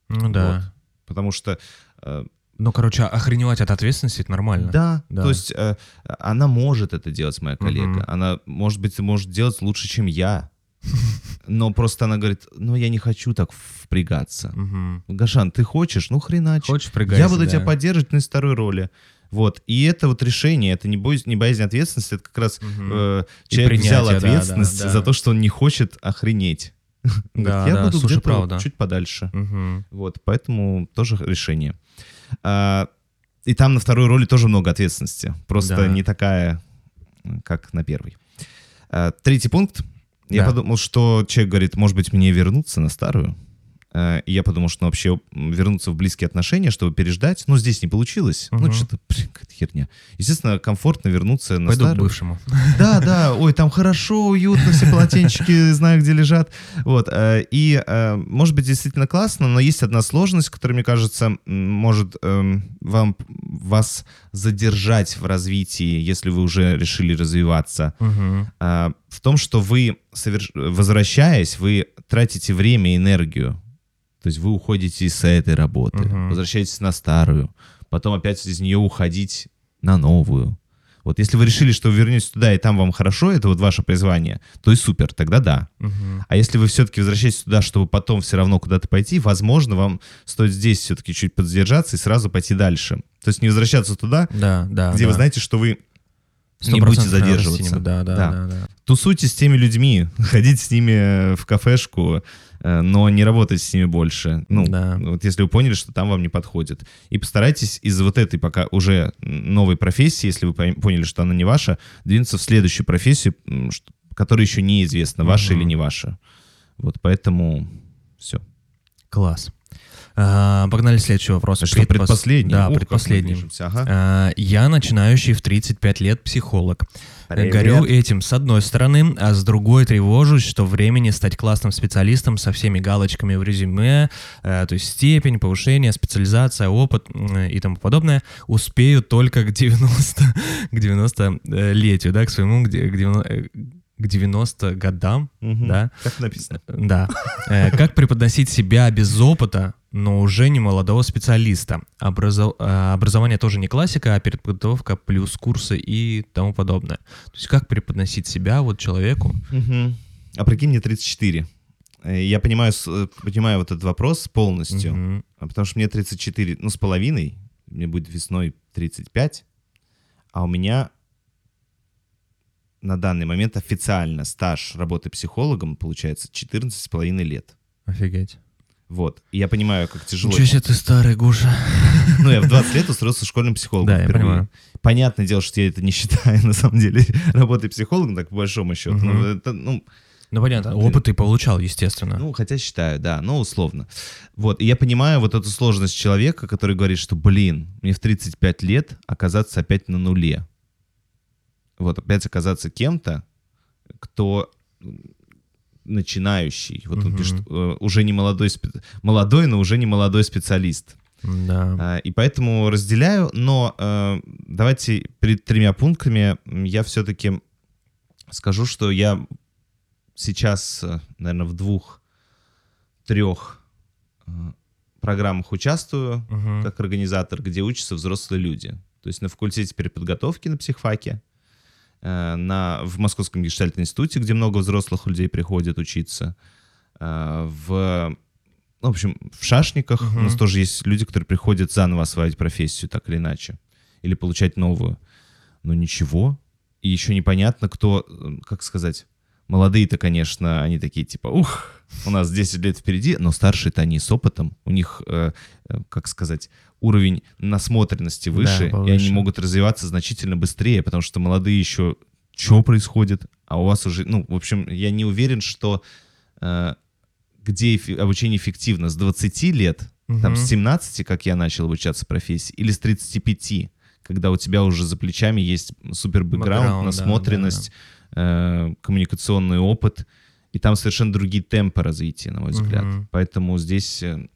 Ну да. Вот. Потому что, э, Ну, короче, охреневать от ответственности это нормально. да, Да. то есть э, она может это делать, моя коллега. Мгм. Она, может быть, может делать лучше, чем я. Но просто она говорит, ну я не хочу так впрягаться. Мгм. Гашан, ты хочешь? Ну хренач. Хочешь прыгать? Я буду тебя поддерживать на второй роли. Вот. И это вот решение, это не боязнь, не боязнь ответственности, это как раз э, И человек взял принятие, да, ответственность да, да. за то, что он не хочет охренеть. Да, я да, буду слушай, где-то вот чуть подальше. Мгм. Вот, поэтому тоже решение. А, и там на второй роли тоже много ответственности. Просто Да. не такая, как на первой. А, третий пункт. Я Да. подумал, что человек говорит, может быть, мне вернуться на старую. А, и я подумал, что ну, вообще вернуться в близкие отношения, чтобы переждать. Но здесь не получилось. Ну, Мгм. что-то, блин, какая-то херня. Естественно, комфортно вернуться на Пойду к старую. бывшему. Да, да, ой, там хорошо, уютно, все полотенчики, знаю, где лежат. Вот, э, и, э, может быть, действительно классно, но есть одна сложность, которая, мне кажется, может эм, вам, вас задержать в развитии, если вы уже решили развиваться. А, В том, что вы, возвращаясь, вы тратите время и энергию. То есть вы уходите с этой работы, Мгм. возвращаетесь на старую, потом опять из нее уходить на новую. Вот если вы решили, что вы вернетесь туда, и там вам хорошо, это вот ваше призвание, то и супер, тогда да. Мгм. А если вы все-таки возвращаетесь туда, чтобы потом все равно куда-то пойти, возможно, вам стоит здесь все-таки чуть подзадержаться и сразу пойти дальше. То есть не возвращаться туда, Да, да. где да. вы знаете, что вы не будете задерживаться. не. Да, да, Да. да, да. тусуйте с теми людьми, ходите с ними в кафешку, но не работайте с ними больше. Ну, Да. вот если вы поняли, что там вам не подходит. И постарайтесь из вот этой пока уже новой профессии, если вы пон- поняли, что она не ваша, двинуться в следующую профессию, которая еще неизвестна, ваша Мгм. или не ваша. Вот поэтому все. Класс. А, погнали следующий вопрос. Что, Предпос- предпоследний? Да, Ух, как предпоследний. ага. А, Я начинающий в 35 лет психолог. Привет. Горю этим с одной стороны, а с другой тревожусь, что времени стать классным специалистом со всеми галочками в резюме, э, то есть степень, повышение, специализация, опыт и тому подобное, успею только к 90, к 90-летию, да, к своему, к де- к 90 э, к 90 годам, Мгм. да. Так написано. Да. Э, Как преподносить себя без опыта, но уже не молодого специалиста? Образо- э, Образование тоже не классика, а подготовка плюс курсы и тому подобное. То есть как преподносить себя вот человеку? Мгм. А прикинь, мне 34. Э, Я понимаю, э, понимаю вот этот вопрос полностью, а потому что мне 34, ну, с половиной, мне будет весной 35, а у меня на данный момент официально стаж работы психологом получается 14 с половиной лет. Офигеть. Вот. И я понимаю, как тяжело. Ничего себе ты старый, Гуша. Ну, я в 20 лет устроился школьным психологом Да, я впервые. понимаю. Понятное дело, что я это не считаю, на самом деле, работой психологом, так по большому счету. Ну, это, ну, Ну понятно, опыт ты получал, естественно. Ну, хотя считаю, да, но условно. Вот, и я понимаю вот эту сложность человека, который говорит, что, блин, мне в 35 лет оказаться опять на нуле. Вот, опять оказаться кем-то, кто начинающий. Вот он Мгм. пишет, э, уже не молодой, молодой, но уже не молодой специалист. Да. А, И поэтому разделяю, но э, давайте перед тремя пунктами я все-таки скажу, что я сейчас, наверное, в двух-трех э, программах участвую Мгм. как организатор, где учатся взрослые люди. То есть на факультете переподготовки на психфаке, э, на, в Московском гештальтном институте, где много взрослых людей приходят учиться, э, в, ну, в общем, в Шашниках у нас тоже есть люди, которые приходят заново осваивать профессию, так или иначе, или получать новую. Но ничего. И еще непонятно, кто, э, как сказать, молодые-то, конечно, они такие типа, ух, у нас 10 лет впереди, но старшие-то они с опытом, у них, э, э, как сказать, уровень насмотренности Да, выше, и они могут развиваться значительно быстрее, потому что молодые еще, что происходит, а у вас уже, ну, в общем, я не уверен, что э, где обучение эффективно, с 20 лет, там, Мгм. с 17, как я начал обучаться профессии, или с 35, когда у тебя уже за плечами есть супер бэкграунд, Бэкграунд, да, насмотренность, э, коммуникационный опыт, и там совершенно другие темпы развития, на мой взгляд. Мгм. Поэтому здесь, э,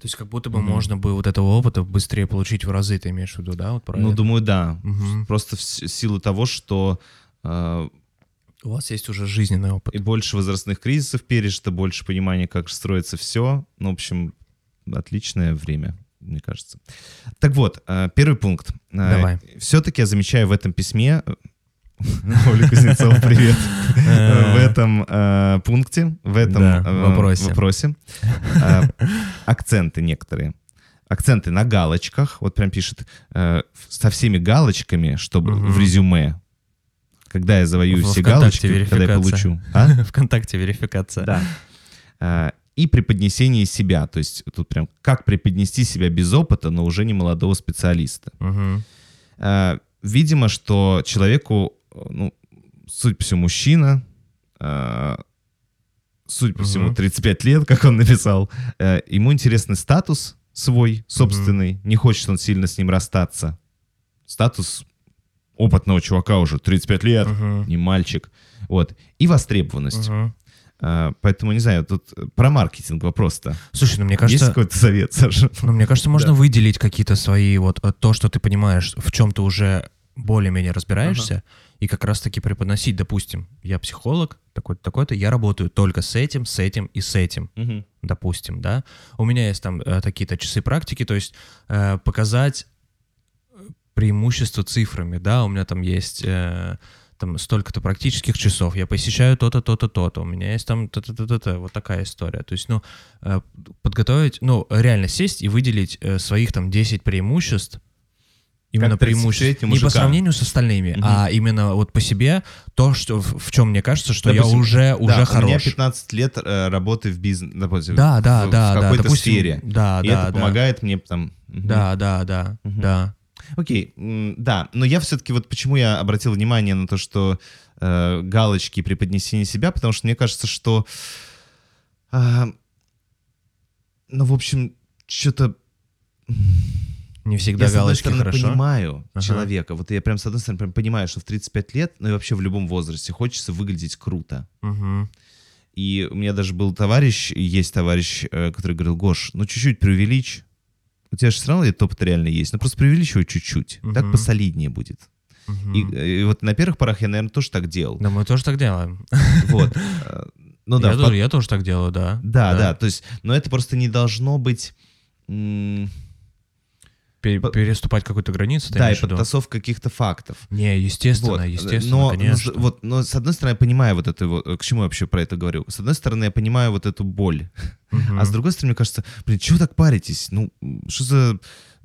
То есть как будто бы Мгм. можно бы вот этого опыта быстрее получить в разы, ты имеешь в виду, да? Вот про ну, думаю, да. Мгм. Просто в силу того, что э, У вас есть уже жизненный опыт. и больше возрастных кризисов пережито, больше понимания, как строится все. Ну, в общем, отличное время, мне кажется. Так вот, э, первый пункт. Давай. Все-таки я замечаю в этом письме... Оля Кузнецова, привет. В этом э, пункте, в этом Да, э, вопросе. вопросе э, акценты некоторые. Акценты на галочках. Вот прям пишет э, со всеми галочками, чтобы в резюме. Когда я завоюю Во все галочки, когда я получу. А? Вконтакте верификация. Да. И преподнесение себя. То есть тут прям как преподнести себя без опыта, но уже не молодого специалиста. Видимо, что человеку, ну, судя по всему, мужчина, а, судя по всему, Мгм. 35 лет, как он написал, э, ему интересный статус свой, собственный, не хочет он сильно с ним расстаться. Статус опытного чувака уже, 35 лет, Мгм. не мальчик. Вот. И востребованность. А, Поэтому, не знаю, тут про маркетинг вопрос-то. Слушай, ну мне Есть кажется, какой-то совет, Саша? ну, мне кажется, можно Да. выделить какие-то свои вот э, то, что ты понимаешь, в чем ты уже более-менее разбираешься, и как раз-таки преподносить, допустим, я психолог, такой-то, такой-то, я работаю только с этим, с этим и с этим. Мгм. допустим, да, у меня есть там э, такие-то часы практики, то есть э, показать э, преимущество цифрами, да, у меня там есть э, там столько-то практических часов, я посещаю то-то, то-то, то-то, у меня есть там то-то-то-то, вот такая история. То есть, ну, э, подготовить, ну, реально сесть и выделить э, своих там 10 преимуществ, именно Как преимуществ, 30-летний не по сравнению с остальными, Мгм. а именно вот по себе то, что в, в чем мне кажется, что Допустим, я уже, Да, уже у меня хорош. 15 лет э, работы в бизнесе, допустим, Да, да, в, да, в да, какой-то допустим, сфере. Да, И да, это да. помогает мне там... мгм. Да, да, да, Мгм. да. Окей, да, но я все-таки вот почему я обратил внимание на то, что э, галочки при поднесении себя, потому что мне кажется, что, а, ну, в общем, что-то Не всегда я, с одной галочки стороны, хорошо. понимаю Ага. человека. Вот я прям, с одной стороны, прям понимаю, что в 35 лет, ну и вообще в любом возрасте, хочется выглядеть круто. Мгм. И у меня даже был товарищ, есть товарищ, э, который говорил, Гош, ну чуть-чуть преувеличь. У тебя же все равно опыт реально есть. Ну просто преувеличивай чуть-чуть. Так Мгм. посолиднее будет. Мгм. И, э, и вот на первых порах я, наверное, тоже так делал. Да мы тоже так делаем. Вот. Э, Ну да, я, в тоже, я тоже так делаю, да. Да, да, то есть, но это просто не должно быть... м, переступать какую-то границу, Да, и имеешь в виду? подтасовка каких-то фактов. Не, естественно, Вот. естественно, но, конечно. но, вот, но с одной стороны, я понимаю вот это вот, к чему я вообще про это говорю. С одной стороны, я понимаю вот эту боль. Мгм. А с другой стороны, мне кажется, блин, чего так паритесь? Ну, что за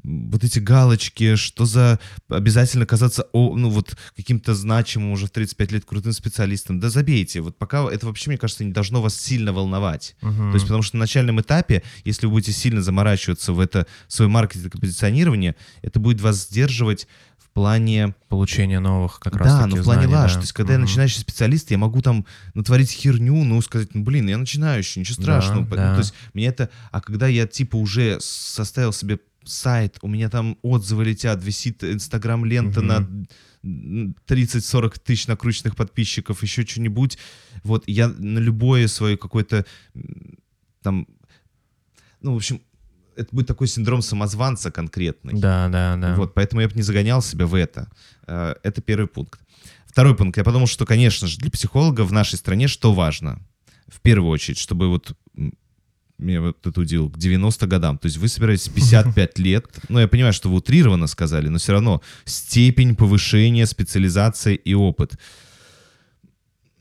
вот эти галочки, что за обязательно казаться, о, ну, вот каким-то значимым уже в 35 лет крутым специалистом. Да забейте. Вот пока это вообще, мне кажется, не должно вас сильно волновать. Мгм. То есть, потому что на начальном этапе, если вы будете сильно заморачиваться в это свое маркетинг и позиционирование, это будет вас сдерживать в плане... Получение новых как раз да, таки ну в плане знаний, лаж. да. То есть, когда я Мгм. начинающий специалист, я могу там натворить херню, ну, сказать, ну, блин, я начинающий, ничего Да, страшного. Ну, да. То есть, мне это... А когда я, типа, уже составил себе сайт, у меня там отзывы летят, висит инстаграм-лента Мгм. на 30-40 тысяч накрученных подписчиков, еще что-нибудь. Вот я на любое свое какое-то там... Ну, в общем, это будет такой синдром самозванца конкретный. Да, да, да. Вот, поэтому я бы не загонял себя в это. Э, Это первый пункт. Второй пункт. Я подумал, что, конечно же, для психолога в нашей стране что важно? В первую очередь, чтобы вот меня вот это удивило, к 90 годам. То есть вы собираетесь в 55 лет. Ну, я понимаю, что вы утрированно сказали, но все равно степень повышения, специализация и опыт.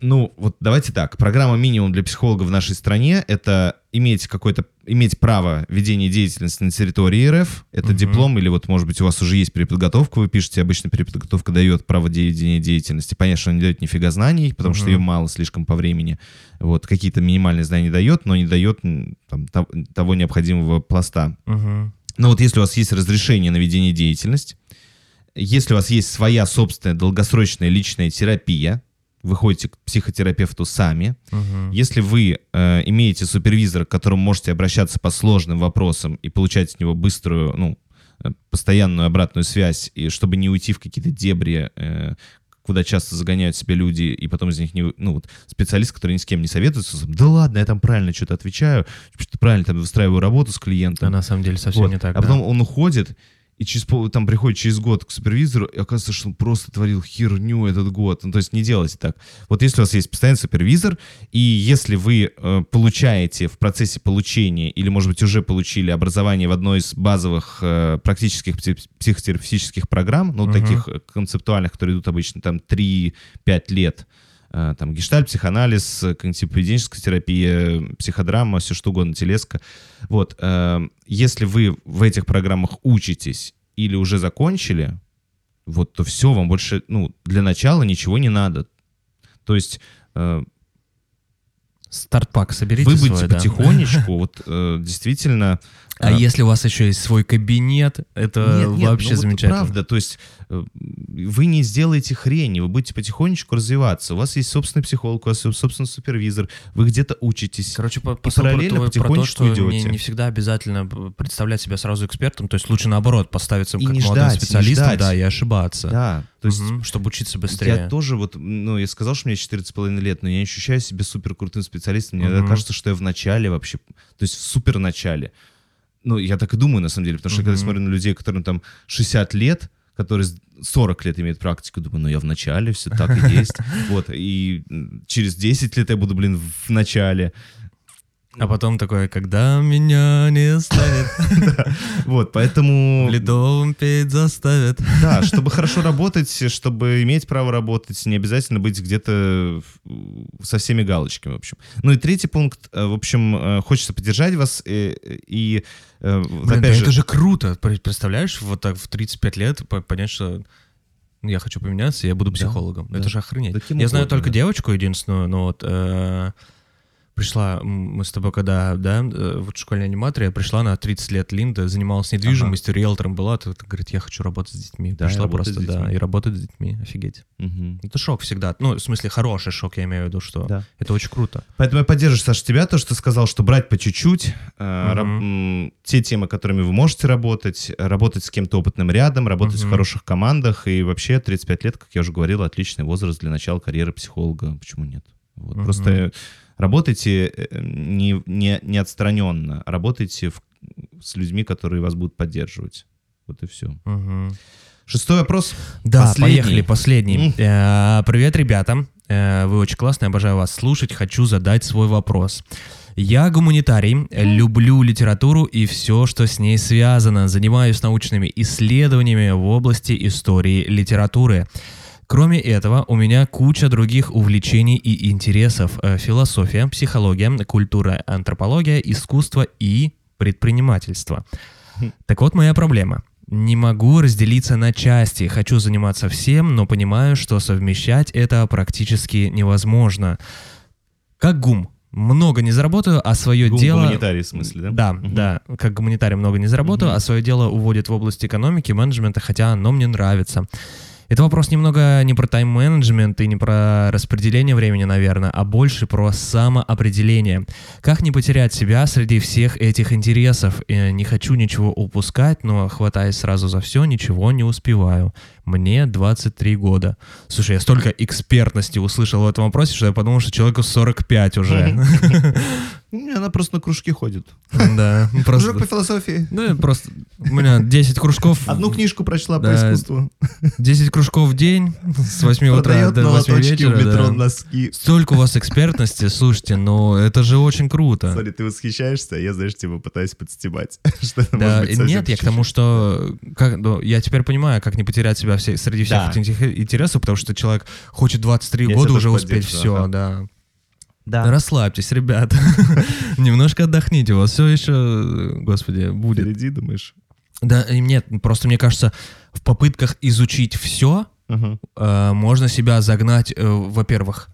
Ну, вот давайте так. Программа минимум для психолога в нашей стране — это иметь какое-то, иметь право ведения деятельности на территории РФ. Это Мгм. диплом, или вот, может быть, у вас уже есть переподготовка, вы пишете, обычно переподготовка дает право ведения деятельности. Понятно, что она не дает нифига знаний, потому что Мгм. ее мало слишком по времени. Вот, какие-то минимальные знания дает, но не дает там, того, необходимого пласта. Мгм. Но вот если у вас есть разрешение на ведение деятельности, если у вас есть своя собственная долгосрочная личная терапия, вы ходите к психотерапевту сами. Мгм. Если вы э, имеете супервизора, к которому можете обращаться по сложным вопросам и получать от него быструю, ну, э, постоянную обратную связь, и чтобы не уйти в какие-то дебри, э, куда часто загоняют себя люди, и потом из них не... Ну, вот специалист, который ни с кем не советуется, да ладно, я там правильно что-то отвечаю, что-то правильно там выстраиваю работу с клиентом. А на самом деле совсем Вот. не так. А потом он уходит, и через пол, там приходит через год к супервизору, и оказывается, что он просто творил херню этот год. Ну, то есть не делайте так. Вот если у вас есть постоянный супервизор, и если вы э, получаете в процессе получения, или, может быть, уже получили образование в одной из базовых э, практических пси- психотерапевтических программ, ну, Мгм. таких э, концептуальных, которые идут обычно там 3-5 лет, там гештальт, психоанализ, э, когнитивно-поведенческая терапия, психодрама, все что угодно, телеска. Вот, э, если вы в этих программах учитесь или уже закончили, вот, то все, вам больше, ну, для начала ничего не надо. То есть э, Стартпак соберите вы будете да. потихонечку, вот, э, действительно... А если у вас еще есть свой кабинет, это Нет, нет, вообще ну вот замечательно. правда, то есть э, вы не сделаете хрени, вы будете потихонечку развиваться. У вас есть собственный психолог, у вас есть собственный супервизор, вы где-то учитесь. Короче, по, И посыл про, параллельно то, про то, потихонечку что не, идете. не всегда обязательно представлять себя сразу экспертом, то есть лучше наоборот поставиться И как не молодым ждать, не специалистом, ждать. да, и ошибаться. Да, то есть Мгм, чтобы учиться быстрее. Я тоже вот, ну, я сказал, что мне 14,5 лет, но я не ощущаю себя супер крутым специалистом. Мне Мгм. кажется, что я в начале вообще, то есть в супер начале. Ну, я так и думаю, на самом деле, потому что когда я смотрю на людей, которым там 60 лет, которые с- 40 лет имеют практику, думаю, ну, я в начале, все так и есть. Вот, и через 10 лет я буду, блин, в начале. А потом такое, когда меня не станет, Вот, поэтому... в ледовом петь заставят. Да, чтобы хорошо работать, чтобы иметь право работать, не обязательно быть где-то со всеми галочками, в общем. Ну и третий пункт, э, в общем, э, хочется поддержать вас э, и, Блин, да это же круто. Пр- Представляешь, вот так в 35 лет по- понять, что я хочу поменяться, я буду психологом. Это же охренеть. Я знаю только девочку единственную, но вот пришла, мы с тобой когда, да, э, вот в школьной аниматоре, я пришла на 30 лет Линда, занималась недвижимостью, риэлтором была, ты, ты говорит, я хочу работать с детьми. Да, пришла просто, да, и работать с детьми, офигеть. Мгм. Это шок всегда, ну, в смысле, хороший шок, я имею в виду, что Да. это очень круто. Поэтому я поддерживаю, Саша, тебя, то, что ты сказал, что брать по чуть-чуть, э, те темы, которыми вы можете работать, работать с кем-то опытным рядом, работать в Мгм. хороших командах, и вообще 35 лет, как я уже говорил, отличный возраст для начала карьеры психолога. Почему нет? Вот. Мгм. Просто работайте э, не, не, не отстраненно, работайте в- с людьми, которые вас будут поддерживать. Вот и все. Мгм. Шестой вопрос. Да, Последний. поехали, последний. Э, Привет, ребята. Э, Вы очень классные, обожаю вас слушать. Хочу задать свой вопрос. Я гуманитарий, люблю литературу и все, что с ней связано. Занимаюсь научными исследованиями в области истории литературы. Кроме этого, у меня куча других увлечений и интересов. Э, Философия, психология, культура, антропология, искусство и предпринимательство. Так вот моя проблема. Не могу разделиться на части. Хочу заниматься всем, но понимаю, что совмещать это практически невозможно. Как гум. Много не заработаю, а свое Гум- дело... гуманитарий, в смысле, да? Да, Мгм. да. Как гуманитарий много не заработаю, Мгм. а свое дело уводит в область экономики, менеджмента, хотя оно мне нравится. Это вопрос немного не про тайм-менеджмент и не про распределение времени, наверное, а больше про самоопределение. Как не потерять себя среди всех этих интересов? Э, Не хочу ничего упускать, но хватаясь сразу за все, ничего не успеваю. Мне 23 года. Слушай, я столько экспертности услышал в этом вопросе, что я подумал, что человеку 45 уже. Она просто на кружки ходит. Да, Кружок по философии. Ну, просто... У меня 10 кружков... Одну книжку прочла по искусству. 10 кружков в день с 8 утра до на 8 лоточке у вечера. метро да. носки. Столько у вас экспертности, слушайте, ну это же очень круто. Смотри, ты восхищаешься, а я, знаешь, типа пытаюсь подстебать. Что Да, нет, я к тому, что как, ну, я теперь понимаю, как не потерять себя все- среди всех Да. этих интересов, потому что человек хочет 23 Я года уже успеть все, ага. да. Да. Расслабьтесь, ребята. Немножко отдохните, у вас все еще, господи, будет. Впереди, думаешь? Да, нет, просто мне кажется, в попытках изучить все, Ага. э, можно себя загнать, э, во-первых,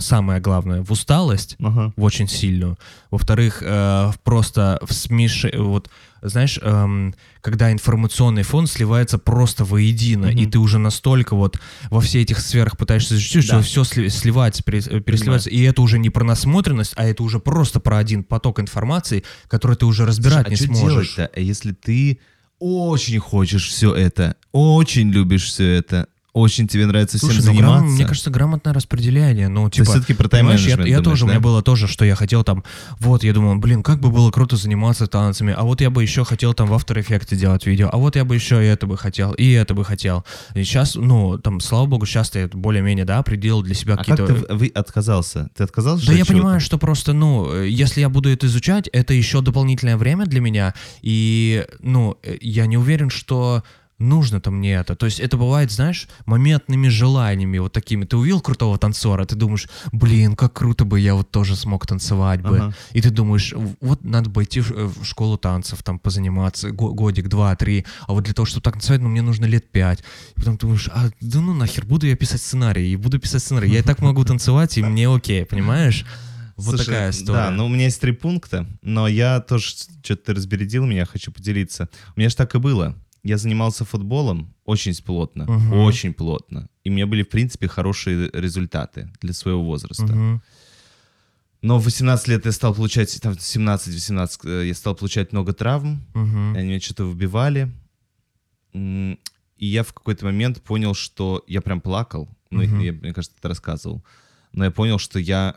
самое главное, в усталость, Ага. в очень сильную. Во-вторых, э, просто в смеш... Вот, знаешь, эм, когда информационный фон сливается просто воедино, Мгм. и ты уже настолько вот во все этих сферах пытаешься изучить, Да. что все сливается, пере- э, пересливается, и это уже не про насмотренность, а это уже просто про один поток информации, который ты уже разбирать а не что сможешь. делать-то, если ты очень хочешь все это, очень любишь все это, очень тебе нравится всем Слушай, ну, грам- заниматься? мне кажется, грамотное распределение. Ну, типа, все-таки про я, тайм-менеджмент я думаешь, тоже, у да? меня было тоже, что я хотел там, вот, я думал, блин, как бы было круто заниматься танцами, а вот я бы еще хотел там в After Effects делать видео, а вот я бы еще и это бы хотел, и это бы хотел. И сейчас, ну, там, слава богу, сейчас я более-менее, да, определил для себя А как какие-то... ты в- вы отказался? Ты отказался Да я чего-то? понимаю, что просто, ну, если я буду это изучать, это еще дополнительное время для меня, и, ну, э, я не уверен, что нужно-то мне это. То есть это бывает, знаешь, моментными желаниями вот такими. Ты увидел крутого танцора, ты думаешь, блин, как круто бы я вот тоже смог танцевать бы. Ага. И ты думаешь, вот надо бы идти в в школу танцев, там, позаниматься, го- годик, два, три, а вот для того, чтобы так танцевать, ну, мне нужно лет пять. И потом ты думаешь, а, да ну нахер, буду я писать сценарий, и буду писать сценарий. Я и так могу танцевать, и мне окей, понимаешь? Вот Слушай, такая история. Да, ну у меня есть три пункта, но я тоже что-то разбередил меня, хочу поделиться. У меня же так и было. Я занимался футболом очень плотно, Мгм. очень плотно. И у меня были, в принципе, хорошие результаты для своего возраста. Мгм. Но в 18 лет я стал получать, там, 17-18, э, я стал получать много травм. Мгм. Они меня что-то выбивали. И я в какой-то момент понял, что я прям плакал. Ну, Мгм. я, мне кажется, ты рассказывал. Но я понял, что я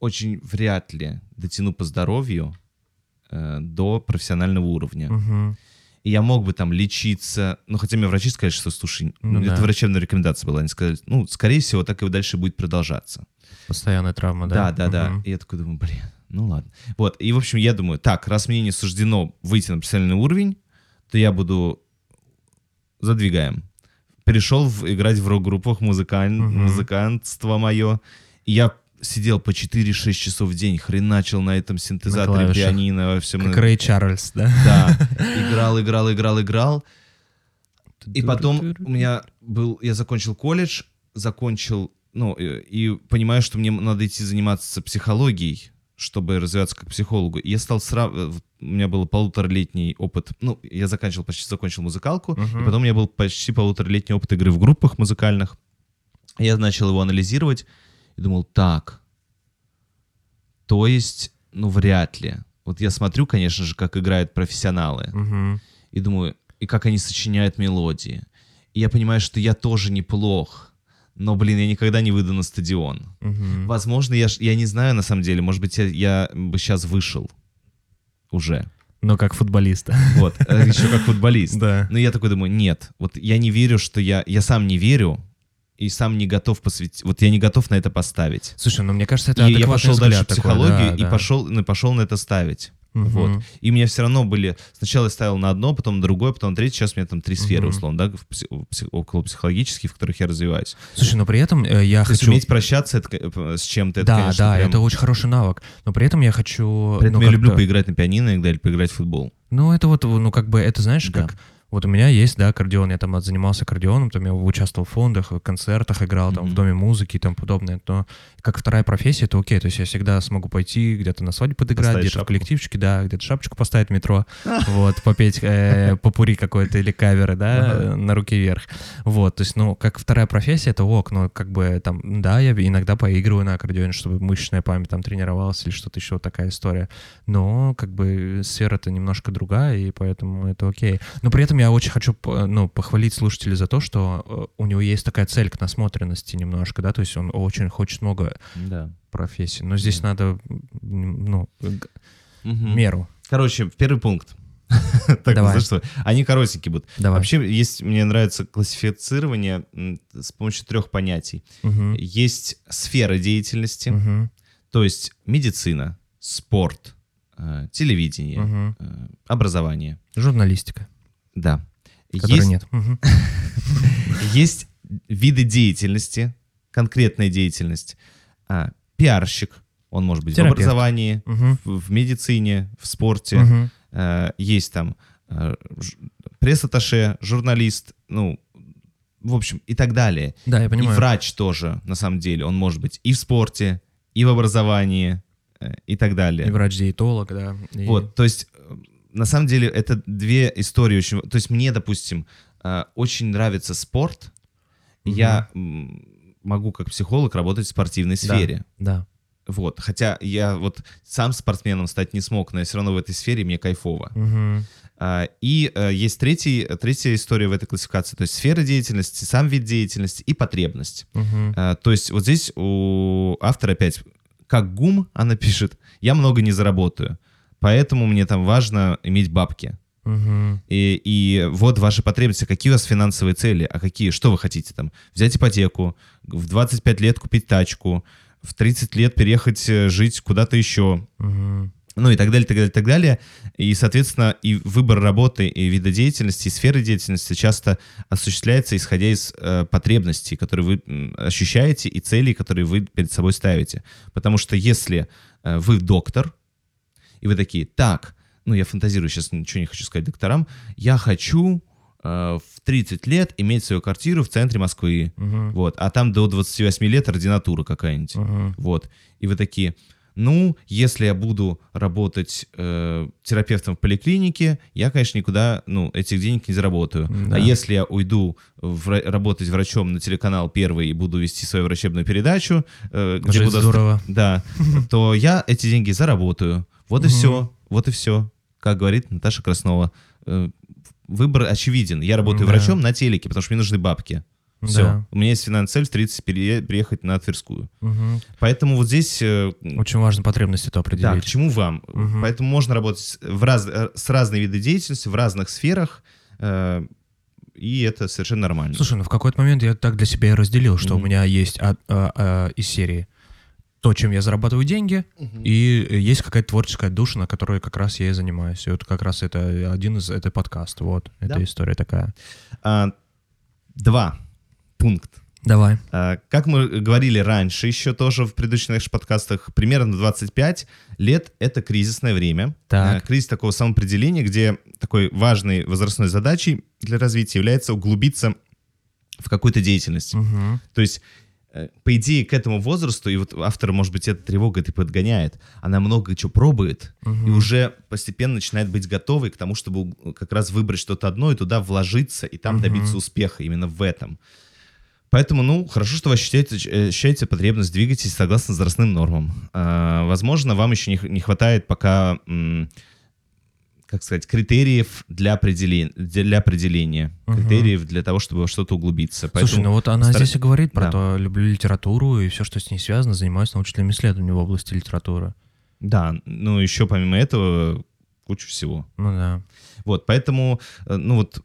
очень вряд ли дотяну по здоровью э, до профессионального уровня. Мгм. И я мог бы там лечиться. Ну, хотя мне врачи сказали, что, слушай, Ну это да. врачебная рекомендация была. Они сказали, ну, скорее всего, так и дальше будет продолжаться. Постоянная травма, Да, да? да, да. Мгм. И я такой думаю, блин, ну ладно. Вот, и, в общем, я думаю, так, раз мне не суждено выйти на профессиональный уровень, то я буду... Задвигаем. Перешел в, играть в рок-группах, музыкан... Мгм. музыкантство мое. И я сидел по 4-6 часов в день, хреначил на этом синтезаторе, клавишах. пианино, во всем. Как Рэй Чарльз, да? Да, играл, играл, играл, играл. И потом у меня был, я закончил колледж, закончил ну, и, и понимаю, что мне надо идти заниматься психологией, чтобы развиваться как психологу. И я стал сравнивать, у меня был полуторалетний опыт, ну, я заканчивал, почти закончил музыкалку, Мгм. и потом у меня был почти полуторалетний опыт игры в группах музыкальных. Я начал его анализировать и думал, так, то есть, ну, вряд ли. Вот я смотрю, конечно же, как играют профессионалы, Мгм. и думаю, и как они сочиняют мелодии. И я понимаю, что я тоже неплох, но, блин, я никогда не выйду на стадион. Мгм. Возможно, я, ж- я не знаю на самом деле, может быть, я, я бы сейчас вышел уже. Но как футболист. Вот, еще как футболист. Да. Но я такой думаю, нет, вот я не верю, что я, я сам не верю и сам не готов посвятить, вот я не готов на это поставить. Слушай, ну мне кажется, это и я пошел дальше в такой, психологию да, и да. пошел, пошел на это ставить. Мгм. Вот. И меня все равно были... Сначала я ставил на одно, потом на другое, потом на третье. Сейчас у меня там три сферы, Мгм. условно, да, в пси- в пси- около психологических, в которых я развиваюсь. Слушай, но при этом э, я То есть хочу... уметь прощаться это, э, с чем-то, это, да, конечно, да, прям- это очень хороший навык. Но при этом я хочу... При этом ну, я люблю поиграть на пианино иногда или поиграть в футбол. Ну, это вот, ну, как бы, это знаешь, Да. как... Вот у меня есть, да, аккордеон, я там занимался аккордеоном, там я участвовал в фондах, в концертах играл, там, в Мгм. Доме музыки и тому подобное. Но как вторая профессия, это окей, то есть я всегда смогу пойти где-то на свадьбе подыграть, Поставить где-то в шапку. коллективчике, да, где-то шапочку поставить в метро, вот, попеть э, попури какой-то или каверы, да, на руки вверх. Вот, то есть, ну, как вторая профессия, это ок, но как бы там, да, я иногда поигрываю на аккордеоне, чтобы мышечная память там тренировалась или что-то еще, такая история. Но как бы сфера-то немножко другая, и поэтому это окей. Но при этом я очень хочу п- ну, похвалить слушателей за то, что э, у него есть такая цель к насмотренности немножко, да, то есть он очень хочет много Да. профессий. Но здесь надо, м, ну, г- меру. Короче, первый пункт. Так, Давай. за что? Они коротенькие будут. Давай. Вообще, есть, мне нравится классифицирование с помощью трех понятий. Мгм. Есть сфера деятельности, Мгм. то есть медицина, спорт, э, телевидение, э, образование. Журналистика, Да. которой Есть, нет. Есть виды деятельности, конкретная деятельность. А, пиарщик, он может быть в образовании, в, медицине, в спорте. Э, есть там ж- пресс-атташе, журналист, ну, в общем, и так далее. Да, я понимаю. И врач тоже, на самом деле, он может быть и в спорте, и в образовании, э, и так далее. И врач-диетолог, да. и- Вот, то есть, э, на самом деле, это две истории очень... То есть мне, допустим, э, очень нравится спорт, Мгм. я могу как психолог работать в спортивной Да, сфере. Да. Вот, хотя я вот сам спортсменом стать не смог, но я все равно в этой сфере мне кайфово. А, И э, есть третий, третья история в этой классификации, то есть сфера деятельности, сам вид деятельности и потребность. А, То есть вот здесь у автора опять, как гум, она пишет, я много не заработаю, поэтому мне там важно иметь бабки. Мгм. И, и вот ваши потребности, какие у вас финансовые цели, а какие, что вы хотите там? Взять ипотеку, в 25 лет купить тачку, в 30 лет переехать э, жить куда-то еще, Мгм. ну и так далее, так далее, так далее. И, соответственно, и выбор работы, и вида деятельности, и сферы деятельности часто осуществляется, исходя из э, потребностей, которые вы ощущаете, и целей, которые вы перед собой ставите. Потому что если э, вы доктор, и вы такие, так, ну я фантазирую, сейчас ничего не хочу сказать докторам, я хочу э, в 30 лет иметь свою квартиру в центре Москвы, Мгм. вот, а там до 28 лет ординатура какая-нибудь. Мгм. Вот. И вы такие, ну, если я буду работать э, терапевтом в поликлинике, я, конечно, никуда, ну, этих денег не заработаю. Да. А если я уйду вра- работать врачом на телеканал Первый и буду вести свою врачебную передачу, э, где буду... здорово. Да, то я эти деньги заработаю. Вот и Мгм. все, вот и все. Как говорит Наташа Краснова. Э, Выбор очевиден. Я работаю Да. врачом на телеке, потому что мне нужны бабки. Все. Да. У меня есть финансовая цель в 30 пере- приехать на Тверскую. Мгм. Поэтому вот здесь, э, Очень важно потребность это да, определить. к чему вам? Мгм. Поэтому можно работать в раз, э, с разной виды деятельности, в разных сферах, э, и это совершенно нормально. Слушай, ну в какой-то момент я так для себя и разделил, что у Мгм. меня есть а- а- а, из серии то, чем я зарабатываю деньги, и есть какая-то творческая душа, на которой как раз я и занимаюсь. И вот как раз это один из, это подкаст, вот, Да. эта история такая. А, два. Пункт. Давай. А, Как мы говорили раньше, еще тоже в предыдущих наших подкастах, примерно 25 лет — это кризисное время. Так. А, Кризис такого самоопределения, где такой важной возрастной задачей для развития является углубиться в какую-то деятельность. Мгм. То есть по идее, к этому возрасту, и вот автор, может быть, эта тревога это подгоняет, она много чего пробует, и уже постепенно начинает быть готовой к тому, чтобы как раз выбрать что-то одно и туда вложиться, и там добиться успеха именно в этом. Поэтому, ну, хорошо, что вы ощущаете, э, ощущаете потребность, двигайтесь согласно возрастным нормам. А, возможно, вам еще не, не хватает пока, как сказать, критериев для определения, для определения Мгм. критериев для того, чтобы что-то углубиться. Слушай, ну вот она постар- здесь и говорит про Да. то, люблю литературу и все, что с ней связано, занимаюсь научными исследованиями в области литературы. Да, ну еще помимо этого куча всего. Ну да. Вот, поэтому, э, ну вот,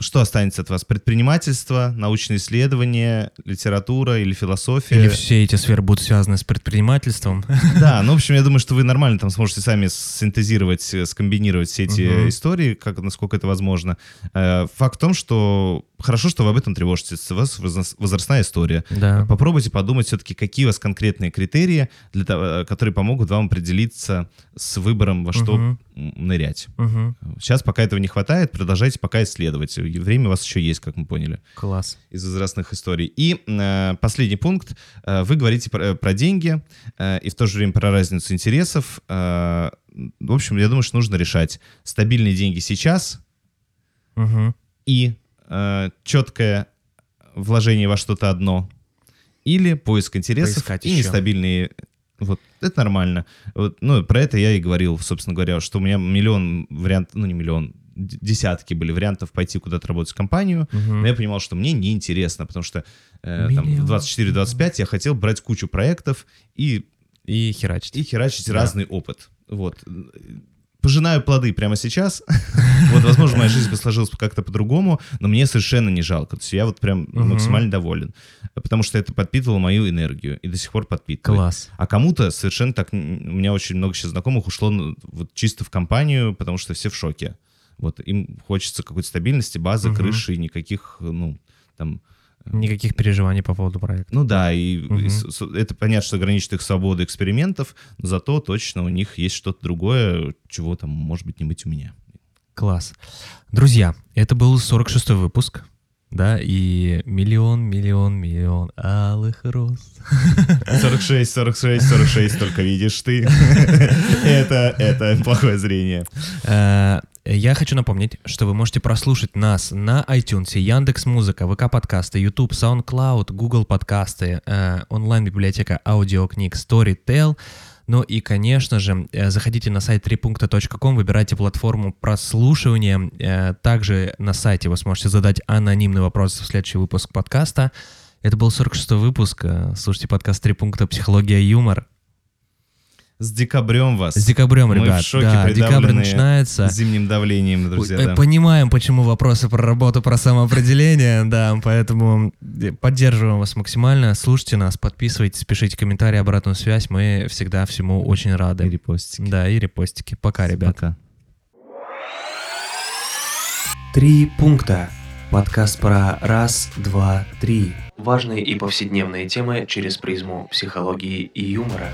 что останется от вас? Предпринимательство, научные исследования, литература или философия? Или все эти сферы будут связаны с предпринимательством. Да, ну, в общем, я думаю, что вы нормально там сможете сами синтезировать, э, скомбинировать все эти Мгм. истории, как, насколько это возможно. Э, Факт в том, что хорошо, что вы об этом тревожитесь. У вас возрас- возрастная история. Да. Попробуйте подумать все-таки, какие у вас конкретные критерии, для того, э, которые помогут вам определиться с выбором, во что м, нырять. Мгм. Сейчас пока этого не хватает, продолжайте пока исследовать. Время у вас еще есть, как мы поняли Класс. из возрастных историй. И э, последний пункт. Э, вы говорите про, про деньги э, и в то же время про разницу интересов. Э, в общем, я думаю, что нужно решать стабильные деньги сейчас Мгм. и э, четкое вложение во что-то одно или поиск интересов Поискать и еще. нестабильные вот, это нормально. Вот, ну, про это я и говорил, собственно говоря, что у меня миллион вариантов, ну, не миллион, десятки были вариантов пойти куда-то работать в компанию, Мгм. но я понимал, что мне неинтересно, потому что э, там, Миллион. в 24-25 я хотел брать кучу проектов и, И херачить. и херачить Да. разный опыт. Вот. Пожинаю плоды прямо сейчас. Вот, возможно, моя жизнь бы сложилась как-то по-другому, но мне совершенно не жалко. То есть я вот прям максимально доволен. Потому что это подпитывало мою энергию и до сих пор подпитывает. Класс. А кому-то совершенно так... У меня очень много сейчас знакомых ушло вот чисто в компанию, потому что все в шоке. Вот им хочется какой-то стабильности, базы, крыши, никаких, ну, там... Никаких переживаний по поводу проекта. Ну да, и, с- это понятно, что ограничит их свободу экспериментов, но зато точно у них есть что-то другое, чего там, может быть, не быть у меня. Класс. Друзья, это был 46-й выпуск. Да, и миллион, миллион, миллион алых роз. 46, 46, 46, только видишь ты. Это, это плохое зрение. Я хочу напомнить, что вы можете прослушать нас на iTunes, Яндекс Музыка, ВК подкасты, YouTube, SoundCloud, Google подкасты, э, онлайн-библиотека аудиокниг Storytel. Ну и, конечно же, э, заходите на сайт 3.com, выбирайте платформу прослушивания. Э, Также на сайте вы сможете задать анонимный вопрос в следующий выпуск подкаста. Это был 46-й выпуск. Э, Слушайте подкаст «Три пункта. Психология и юмор». С декабрем вас. С декабрем, Мы в ребят. шоке, да, декабрь начинается. С зимним давлением, друзья. Э, да. Понимаем, почему вопросы про работу, про самоопределение, да, поэтому э, поддерживаем вас максимально, слушайте нас, подписывайтесь, пишите комментарии, обратную связь, мы всегда всему очень И рады. репостики. Да, и репостики. Пока, ребят. Пока. Три пункта. Подкаст про раз, два, три. Важные и повседневные темы через призму психологии и юмора.